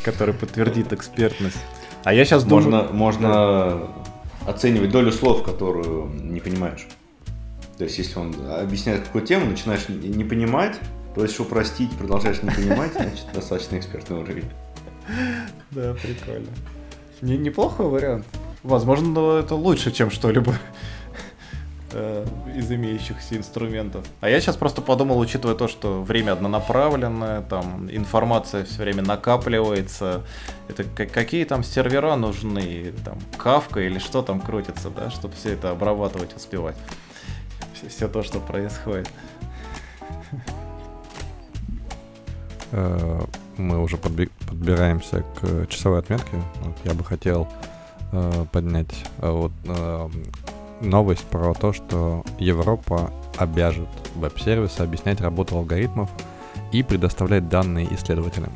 который подтвердит экспертность. А я сейчас думаю... Можно, можно оценивать долю слов, которую не понимаешь. То есть, если он объясняет какую тему, начинаешь не понимать, просишь упростить, продолжаешь не понимать, значит, достаточно экспертный уровень. Да, прикольно. Не, неплохой вариант. Возможно, но это лучше, чем что-либо э, из имеющихся инструментов. А я сейчас просто подумал, учитывая то, что время однонаправленное, там информация все время накапливается. Это ка- какие там сервера нужны, там кавка или что там крутится, да, чтобы все это обрабатывать, успевать. Все, то, что происходит. Э, мы уже подби- подбираемся к часовой отметке. Вот я бы хотел э, поднять вот новость про то, что Европа обяжет веб-сервисы объяснять работу алгоритмов и предоставлять данные исследователям.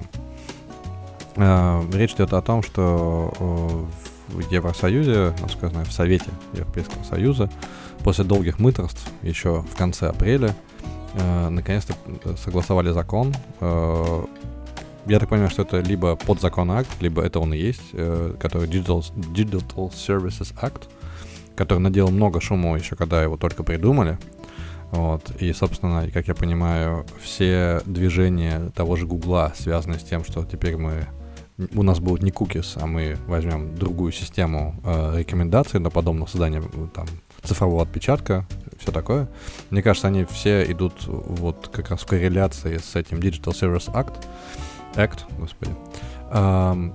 Э, Речь идет о том, что э, в Евросоюзе, насколько я знаю, в Совете Европейского Союза после долгих мыторств еще в конце апреля э, наконец-то согласовали закон. Я так понимаю, что это либо подзаконный акт, либо это он и есть, который Digital, Digital Services Act, который наделал много шума еще, когда его только придумали. Вот. И, собственно, как я понимаю, все движения того же Гугла связаны с тем, что теперь мы у нас будут не cookies, а мы возьмем другую систему э, рекомендаций на подобное создание там, цифрового отпечатка, все такое. Мне кажется, они все идут вот как раз в корреляции с этим Digital Service Act. Act, господи. Эм,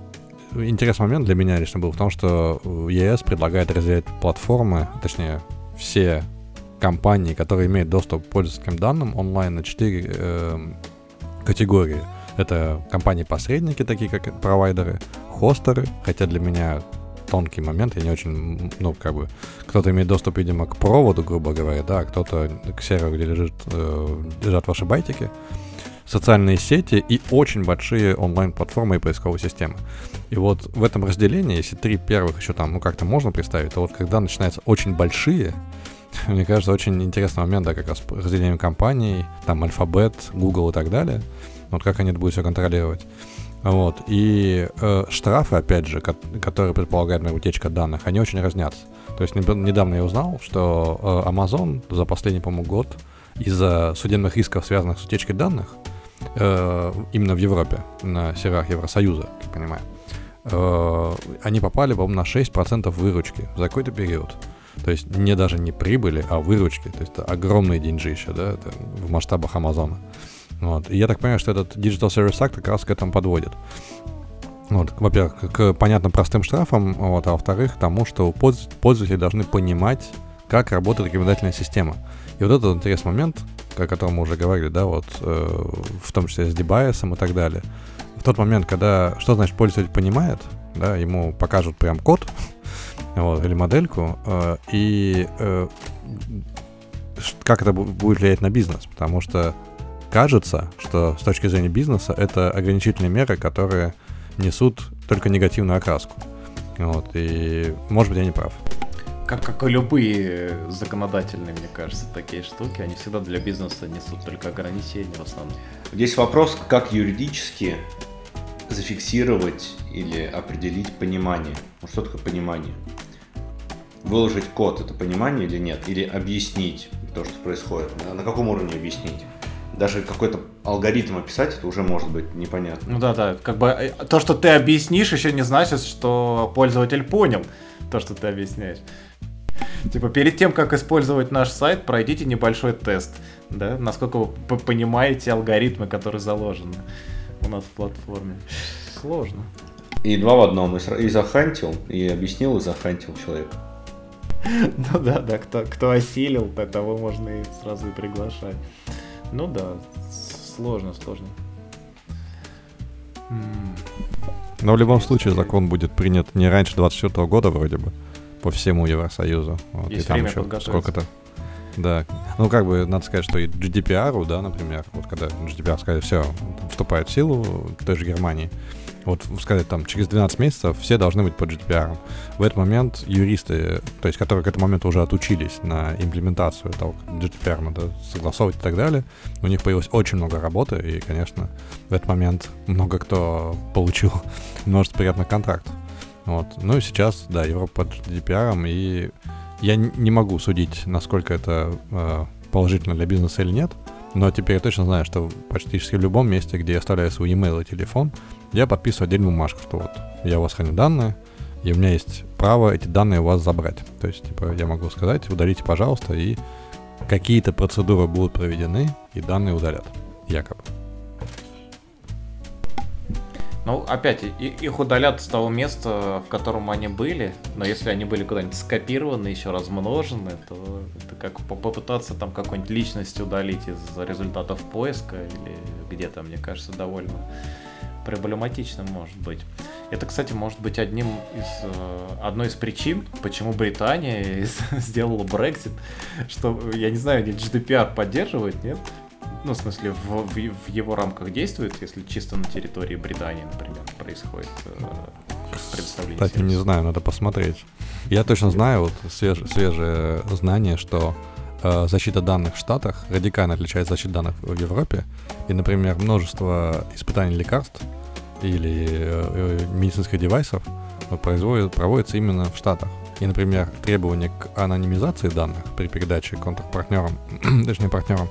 интересный момент для меня лично был в том, что ЕС предлагает разделять платформы, точнее, все компании, которые имеют доступ к пользовательским данным онлайн на четыре э, категории. Это компании-посредники, такие как провайдеры, хостеры, хотя для меня тонкий момент, я не очень, ну, как бы, кто-то имеет доступ, видимо, к проводу, грубо говоря, да, а кто-то к серверу, где лежит, э, лежат ваши байтики, социальные сети и очень большие онлайн-платформы и поисковые системы. И вот в этом разделении, если три первых еще там, ну, как-то можно представить, то вот когда начинаются очень большие, мне кажется, очень интересный момент, да, как раз разделением компаний, там, Alphabet, Google и так далее, вот как они это будут все контролировать. Вот. И э, штрафы, опять же, ко- которые предполагают например, утечка данных, они очень разнятся. То есть недавно я узнал, что э, Amazon за последний, по-моему, год из-за судебных рисков, связанных с утечкой данных, э, именно в Европе, на серверах Евросоюза, как я понимаю, э, они попали, по-моему, на 6% выручки за какой-то период. То есть не даже не прибыли, а выручки. То есть это огромные деньжища, да, это в масштабах Амазона. Вот. И я так понимаю, что этот Digital Service Act как раз к этому подводит. Вот, во-первых, к понятно простым штрафам, вот, а во-вторых, к тому, что пользователи должны понимать, как работает рекомендательная система. И вот этот интересный момент, о котором мы уже говорили, да, вот, э, в том числе с дебайсом и так далее. В тот момент, когда, что значит пользователь понимает, да, ему покажут прям код, вот, или модельку, э, и э, как это будет влиять на бизнес, потому что кажется, что с точки зрения бизнеса это ограничительные меры, которые несут только негативную окраску. Вот, и, может быть, я не прав. Как, как и любые законодательные, мне кажется, такие штуки, они всегда для бизнеса несут только ограничения в основном. Здесь вопрос, как юридически зафиксировать или определить понимание. Ну, что такое понимание? Выложить код – это понимание или нет? Или объяснить то, что происходит? На каком уровне объяснить? даже какой-то алгоритм описать, это уже может быть непонятно. Ну да, да. Как бы э, то, что ты объяснишь, еще не значит, что пользователь понял то, что ты объясняешь. Типа, перед тем, как использовать наш сайт, пройдите небольшой тест, да, насколько вы понимаете алгоритмы, которые заложены у нас в платформе. Сложно. И два в одном. И захантил, и объяснил, и захантил человек. Ну да, да, кто, кто осилил, того можно и сразу и приглашать. Ну да, сложно, сложно. Но в любом случае закон будет принят не раньше 24 года вроде бы по всему Евросоюзу. Вот, Есть и там еще сколько-то. Да. Ну, как бы, надо сказать, что и GDPR, да, например, вот когда GDPR сказали, все, вступает в силу в той же Германии, вот сказать, там, через 12 месяцев все должны быть под GDPR. В этот момент юристы, то есть, которые к этому моменту уже отучились на имплементацию того, как GDPR надо согласовывать и так далее, у них появилось очень много работы, и, конечно, в этот момент много кто получил множество приятных контрактов. Вот. Ну и сейчас, да, Европа под GDPR, и я не могу судить, насколько это э, положительно для бизнеса или нет, но теперь я точно знаю, что почти в любом месте, где я оставляю свой e-mail и телефон, я подписываю отдельную бумажку, что вот я у вас храню данные, и у меня есть право эти данные у вас забрать. То есть, типа, я могу сказать, удалите, пожалуйста, и какие-то процедуры будут проведены, и данные удалят, якобы. Ну, опять, их удалят с того места, в котором они были, но если они были куда-нибудь скопированы, еще размножены, то это как попытаться там какую-нибудь личность удалить из результатов поиска или где-то, мне кажется, довольно проблематично может быть. Это, кстати, может быть одним из, э, одной из причин, почему Британия сделала Brexit, что, я не знаю, GDPR поддерживает, нет? Ну, в смысле, в, в, в его рамках действует, если чисто на территории Британии, например, происходит э, предоставление. Кстати, не знаю, надо посмотреть. Я точно знаю, вот свеж, свежее знание, что э, защита данных в Штатах радикально отличается от защиты данных в Европе. И, например, множество испытаний лекарств или э, э медицинских девайсов производят, проводятся именно в Штатах. И, например, требования к анонимизации данных при передаче контрпартнерам, точнее партнерам,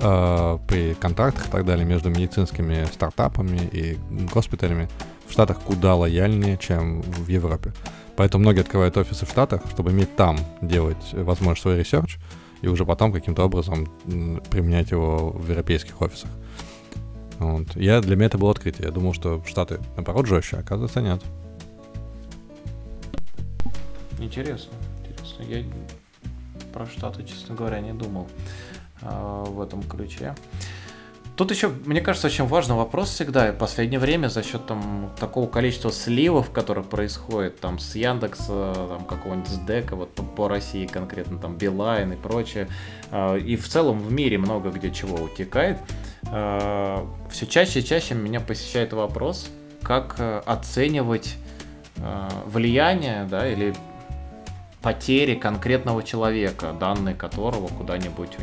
э, при контрактах и так далее между медицинскими стартапами и госпиталями в Штатах куда лояльнее, чем в Европе. Поэтому многие открывают офисы в Штатах, чтобы иметь там делать, возможно, свой research, и уже потом каким-то образом применять его в европейских офисах. Вот. Я, для меня это было открытие. Я думал, что Штаты, наоборот, жестче, а оказывается, нет. Интересно, интересно. Я про Штаты, честно говоря, не думал в этом ключе. Тут еще, мне кажется, очень важный вопрос всегда. В последнее время за счет там такого количества сливов, которые происходят там с Яндекса, там какого-нибудь СДЭКа, вот по, России конкретно, там Билайн и прочее, э, и в целом в мире много где чего утекает, э, все чаще и чаще меня посещает вопрос, как э, оценивать э, влияние, да, или потери конкретного человека, данные которого куда-нибудь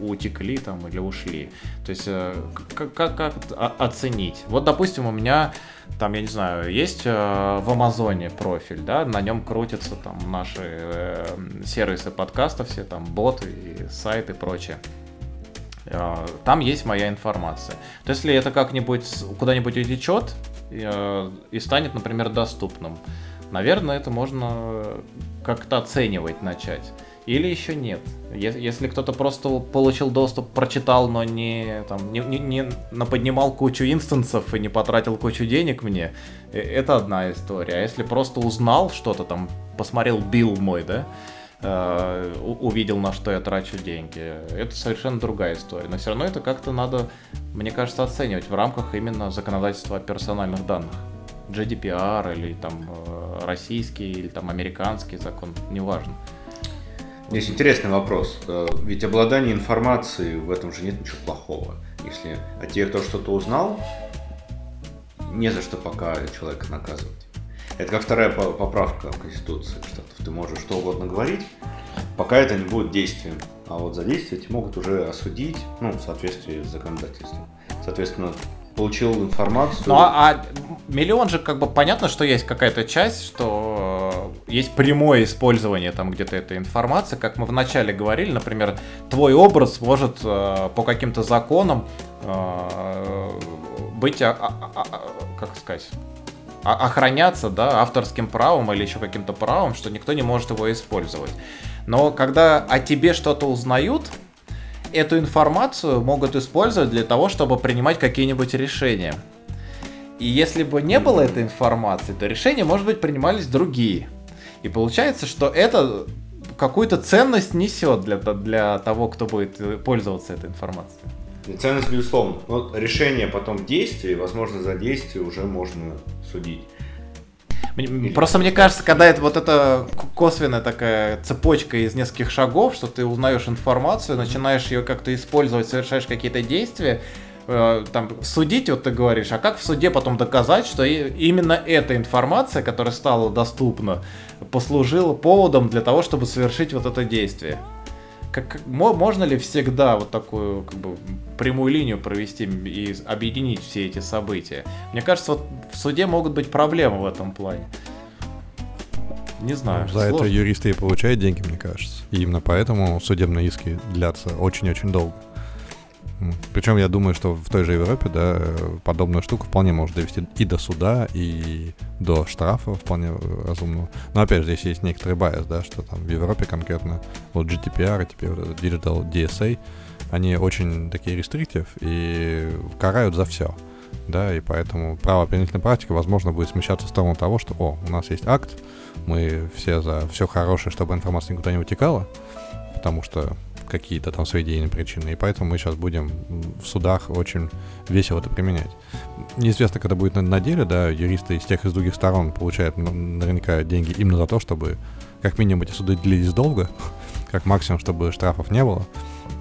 утекли там или ушли. То есть э, как, как, как оценить? Вот, допустим, у меня там, я не знаю, есть э, в Амазоне профиль, да, на нем крутятся там наши э, сервисы подкаста, все там боты, и сайты и прочее. Там есть моя информация. То есть, если это как-нибудь куда-нибудь утечет и станет, например, доступным, наверное, это можно как-то оценивать начать. Или еще нет. Если кто-то просто получил доступ, прочитал, но не, там, не, не, не наподнимал кучу инстансов и не потратил кучу денег мне, э, это одна история. А если просто узнал что-то там, посмотрел билл мой, да, э, увидел, на что я трачу деньги, это совершенно другая история. Но все равно это как-то надо, мне кажется, оценивать в рамках именно законодательства о персональных данных. GDPR или там э, российский или там американский закон, неважно. Есть интересный вопрос. Э, ведь обладание информацией в этом же нет ничего плохого. Если о тебе кто что-то узнал, не за что пока человека наказывать. Это как вторая поправка Конституции Штатов. Ты можешь что угодно говорить, пока это не будет действием. А вот за действие тебя могут уже осудить, ну, в соответствии с законодательством. Соответственно, получил информацию. Ну а, а миллион же как бы понятно, что есть какая-то часть, что э, есть прямое использование там где-то этой информации, как мы вначале говорили, например, твой образ может э, по каким-то законам э, быть, а, а, а, а как сказать, охраняться, да, авторским правом или еще каким-то правом, что никто не может его использовать. Но когда о тебе что-то узнают, эту информацию могут использовать для того, чтобы принимать какие-нибудь решения. И если бы не было этой информации, то решения, может быть, принимались другие. И получается, что это какую-то ценность несет для, для того, кто будет пользоваться этой информацией. Ценность, безусловно. Но решение потом действия, возможно, за действие уже можно судить. Просто мне кажется, когда это вот эта косвенная такая цепочка из нескольких шагов, что ты узнаешь информацию, начинаешь ее как-то использовать, совершаешь какие-то действия, э, там, судить, вот ты говоришь, а как в суде потом доказать, что именно эта информация, которая стала доступна, послужила поводом для того, чтобы совершить вот это действие? Как, можно ли всегда вот такую как бы, прямую линию провести и объединить все эти события? Мне кажется, вот в суде могут быть проблемы в этом плане. Не знаю. За сложно. это юристы и получают деньги, мне кажется. И именно поэтому судебные иски длятся очень-очень долго. Причем я думаю, что в той же Европе, да, подобную штуку вполне может довести и до суда, и до штрафа вполне разумного. Но опять же, здесь есть некоторый байс, да, что там в Европе конкретно вот GDPR, теперь вот Digital DSA, они очень такие рестриктив и карают за все. Да, и поэтому правоприменительная практика, возможно, будет смещаться в сторону того, что, о, у нас есть акт, мы все за все хорошее, чтобы информация никуда не утекала, потому что какие-то там свои идейные причины. И поэтому мы сейчас будем в судах очень весело это применять. Неизвестно, когда будет на, деле, да, юристы из тех и с других сторон получают наверняка деньги именно за то, чтобы как минимум эти суды длились долго, как максимум, чтобы штрафов не было.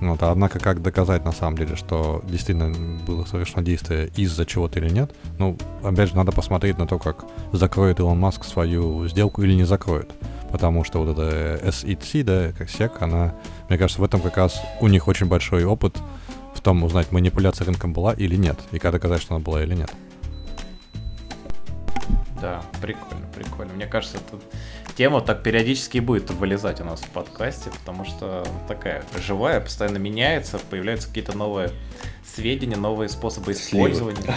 Вот, а однако, как доказать на самом деле, что действительно было совершено действие из-за чего-то или нет? Ну, опять же, надо посмотреть на то, как закроет Илон Маск свою сделку или не закроет потому что вот эта SEC, да, как SEC, она, мне кажется, в этом как раз у них очень большой опыт в том узнать, манипуляция рынком была или нет, и как доказать, что она была или нет. Да, прикольно, прикольно. Мне кажется, эта тема так периодически будет вылезать у нас в подкасте, потому что такая живая, постоянно меняется, появляются какие-то новые сведения, новые способы использования.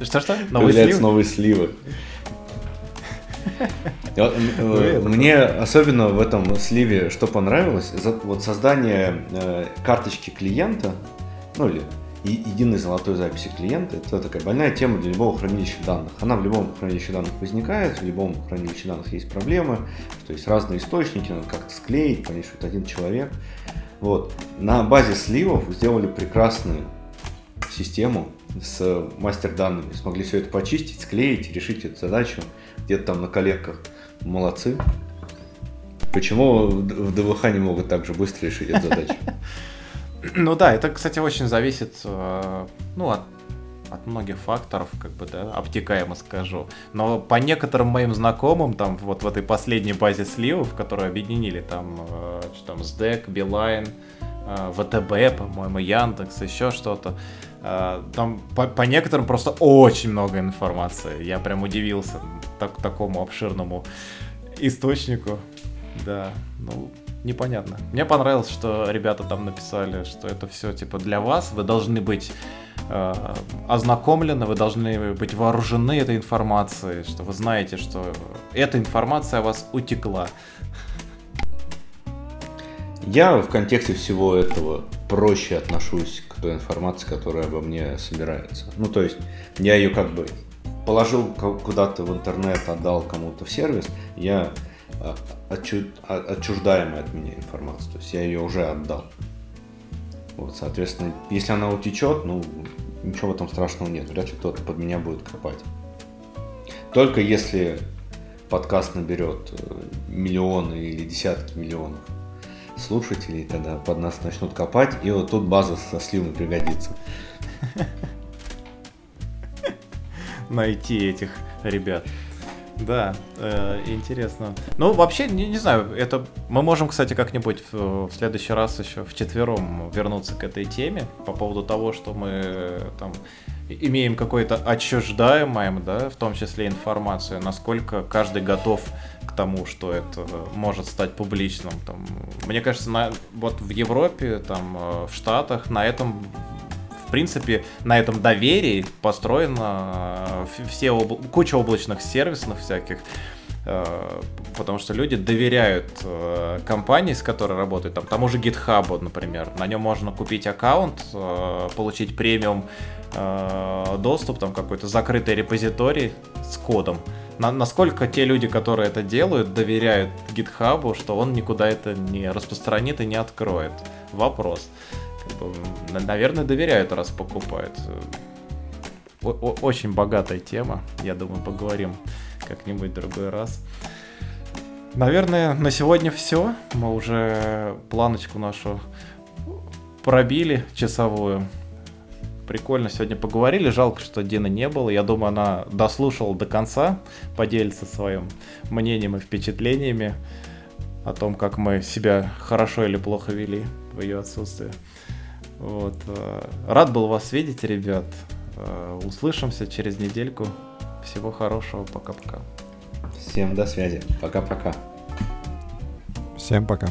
Что-что? Новые сливы? новые сливы. Э, мне особенно в этом сливе что понравилось, вот создание э, карточки клиента, ну или единой золотой записи клиента, это такая больная тема для любого хранилища данных. Она в любом хранилище данных возникает, в любом хранилище данных есть проблемы, что есть разные источники, надо как-то склеить, что это один человек. Вот. На базе сливов сделали прекрасную систему с мастер данными. Смогли все это почистить, склеить, решить эту задачу где-то там на коллеках. Молодцы. Почему в ДВХ не могут так же быстро решить эту задачу? Ну да, это, кстати, очень зависит э, ну, от, от многих факторов, как бы, да, обтекаемо скажу. Но по некоторым моим знакомым, там, вот в этой последней базе сливов, которые объединили там, э, что там, SDEC, Beeline, э, ВТБ, по-моему, Яндекс, еще что-то, там по, по некоторым просто очень много информации. Я прям удивился так, такому обширному источнику. Да, ну, непонятно. Мне понравилось, что ребята там написали, что это все типа для вас, вы должны быть э, ознакомлены, вы должны быть вооружены этой информацией, что вы знаете, что эта информация о вас утекла. Я в контексте всего этого проще отношусь к той информации, которая обо мне собирается. Ну, то есть, я ее как бы положил куда-то в интернет, отдал кому-то в сервис, я отчуждаемая от меня информация. То есть я ее уже отдал. Вот, соответственно, если она утечет, ну, ничего в этом страшного нет. Вряд ли кто-то под меня будет копать. Только если подкаст наберет э, миллионы или десятки миллионов слушателей, тогда под нас начнут копать, и вот тут база со сливами пригодится. Найти этих ребят. Да, э, интересно. Ну, вообще, не, не знаю, это мы можем, кстати, как-нибудь в, в следующий раз еще в четвером вернуться к этой теме по поводу того, что мы там имеем какое-то отчуждаемое, да, в том числе информацию, насколько каждый готов к тому, что это может стать публичным. Там, мне кажется, на, вот в Европе, там, э, в Штатах на этом в принципе, на этом доверии построена э, все обла- куча облачных сервисов всяких, э, потому что люди доверяют э, компании, с которой работают, там, тому же GitHub, например, на нем можно купить аккаунт, получить премиум доступ, там какой-то закрытый репозиторий с кодом. На, насколько те люди, которые это делают, доверяют GitHub, что он никуда это не распространит и не откроет? Вопрос наверное, доверяют, раз покупают. Очень богатая тема. Я думаю, поговорим как-нибудь в другой раз. Наверное, на сегодня все. Мы уже планочку нашу пробили часовую. Прикольно сегодня поговорили. Жалко, что Дины не было. Я думаю, она дослушала до конца, поделится своим мнением и впечатлениями о том, как мы себя хорошо или плохо вели в ее отсутствие. Вот. Э, рад был вас видеть, ребят. Э, услышимся через недельку. Всего хорошего. Пока-пока. Всем до связи. Пока-пока. Всем пока.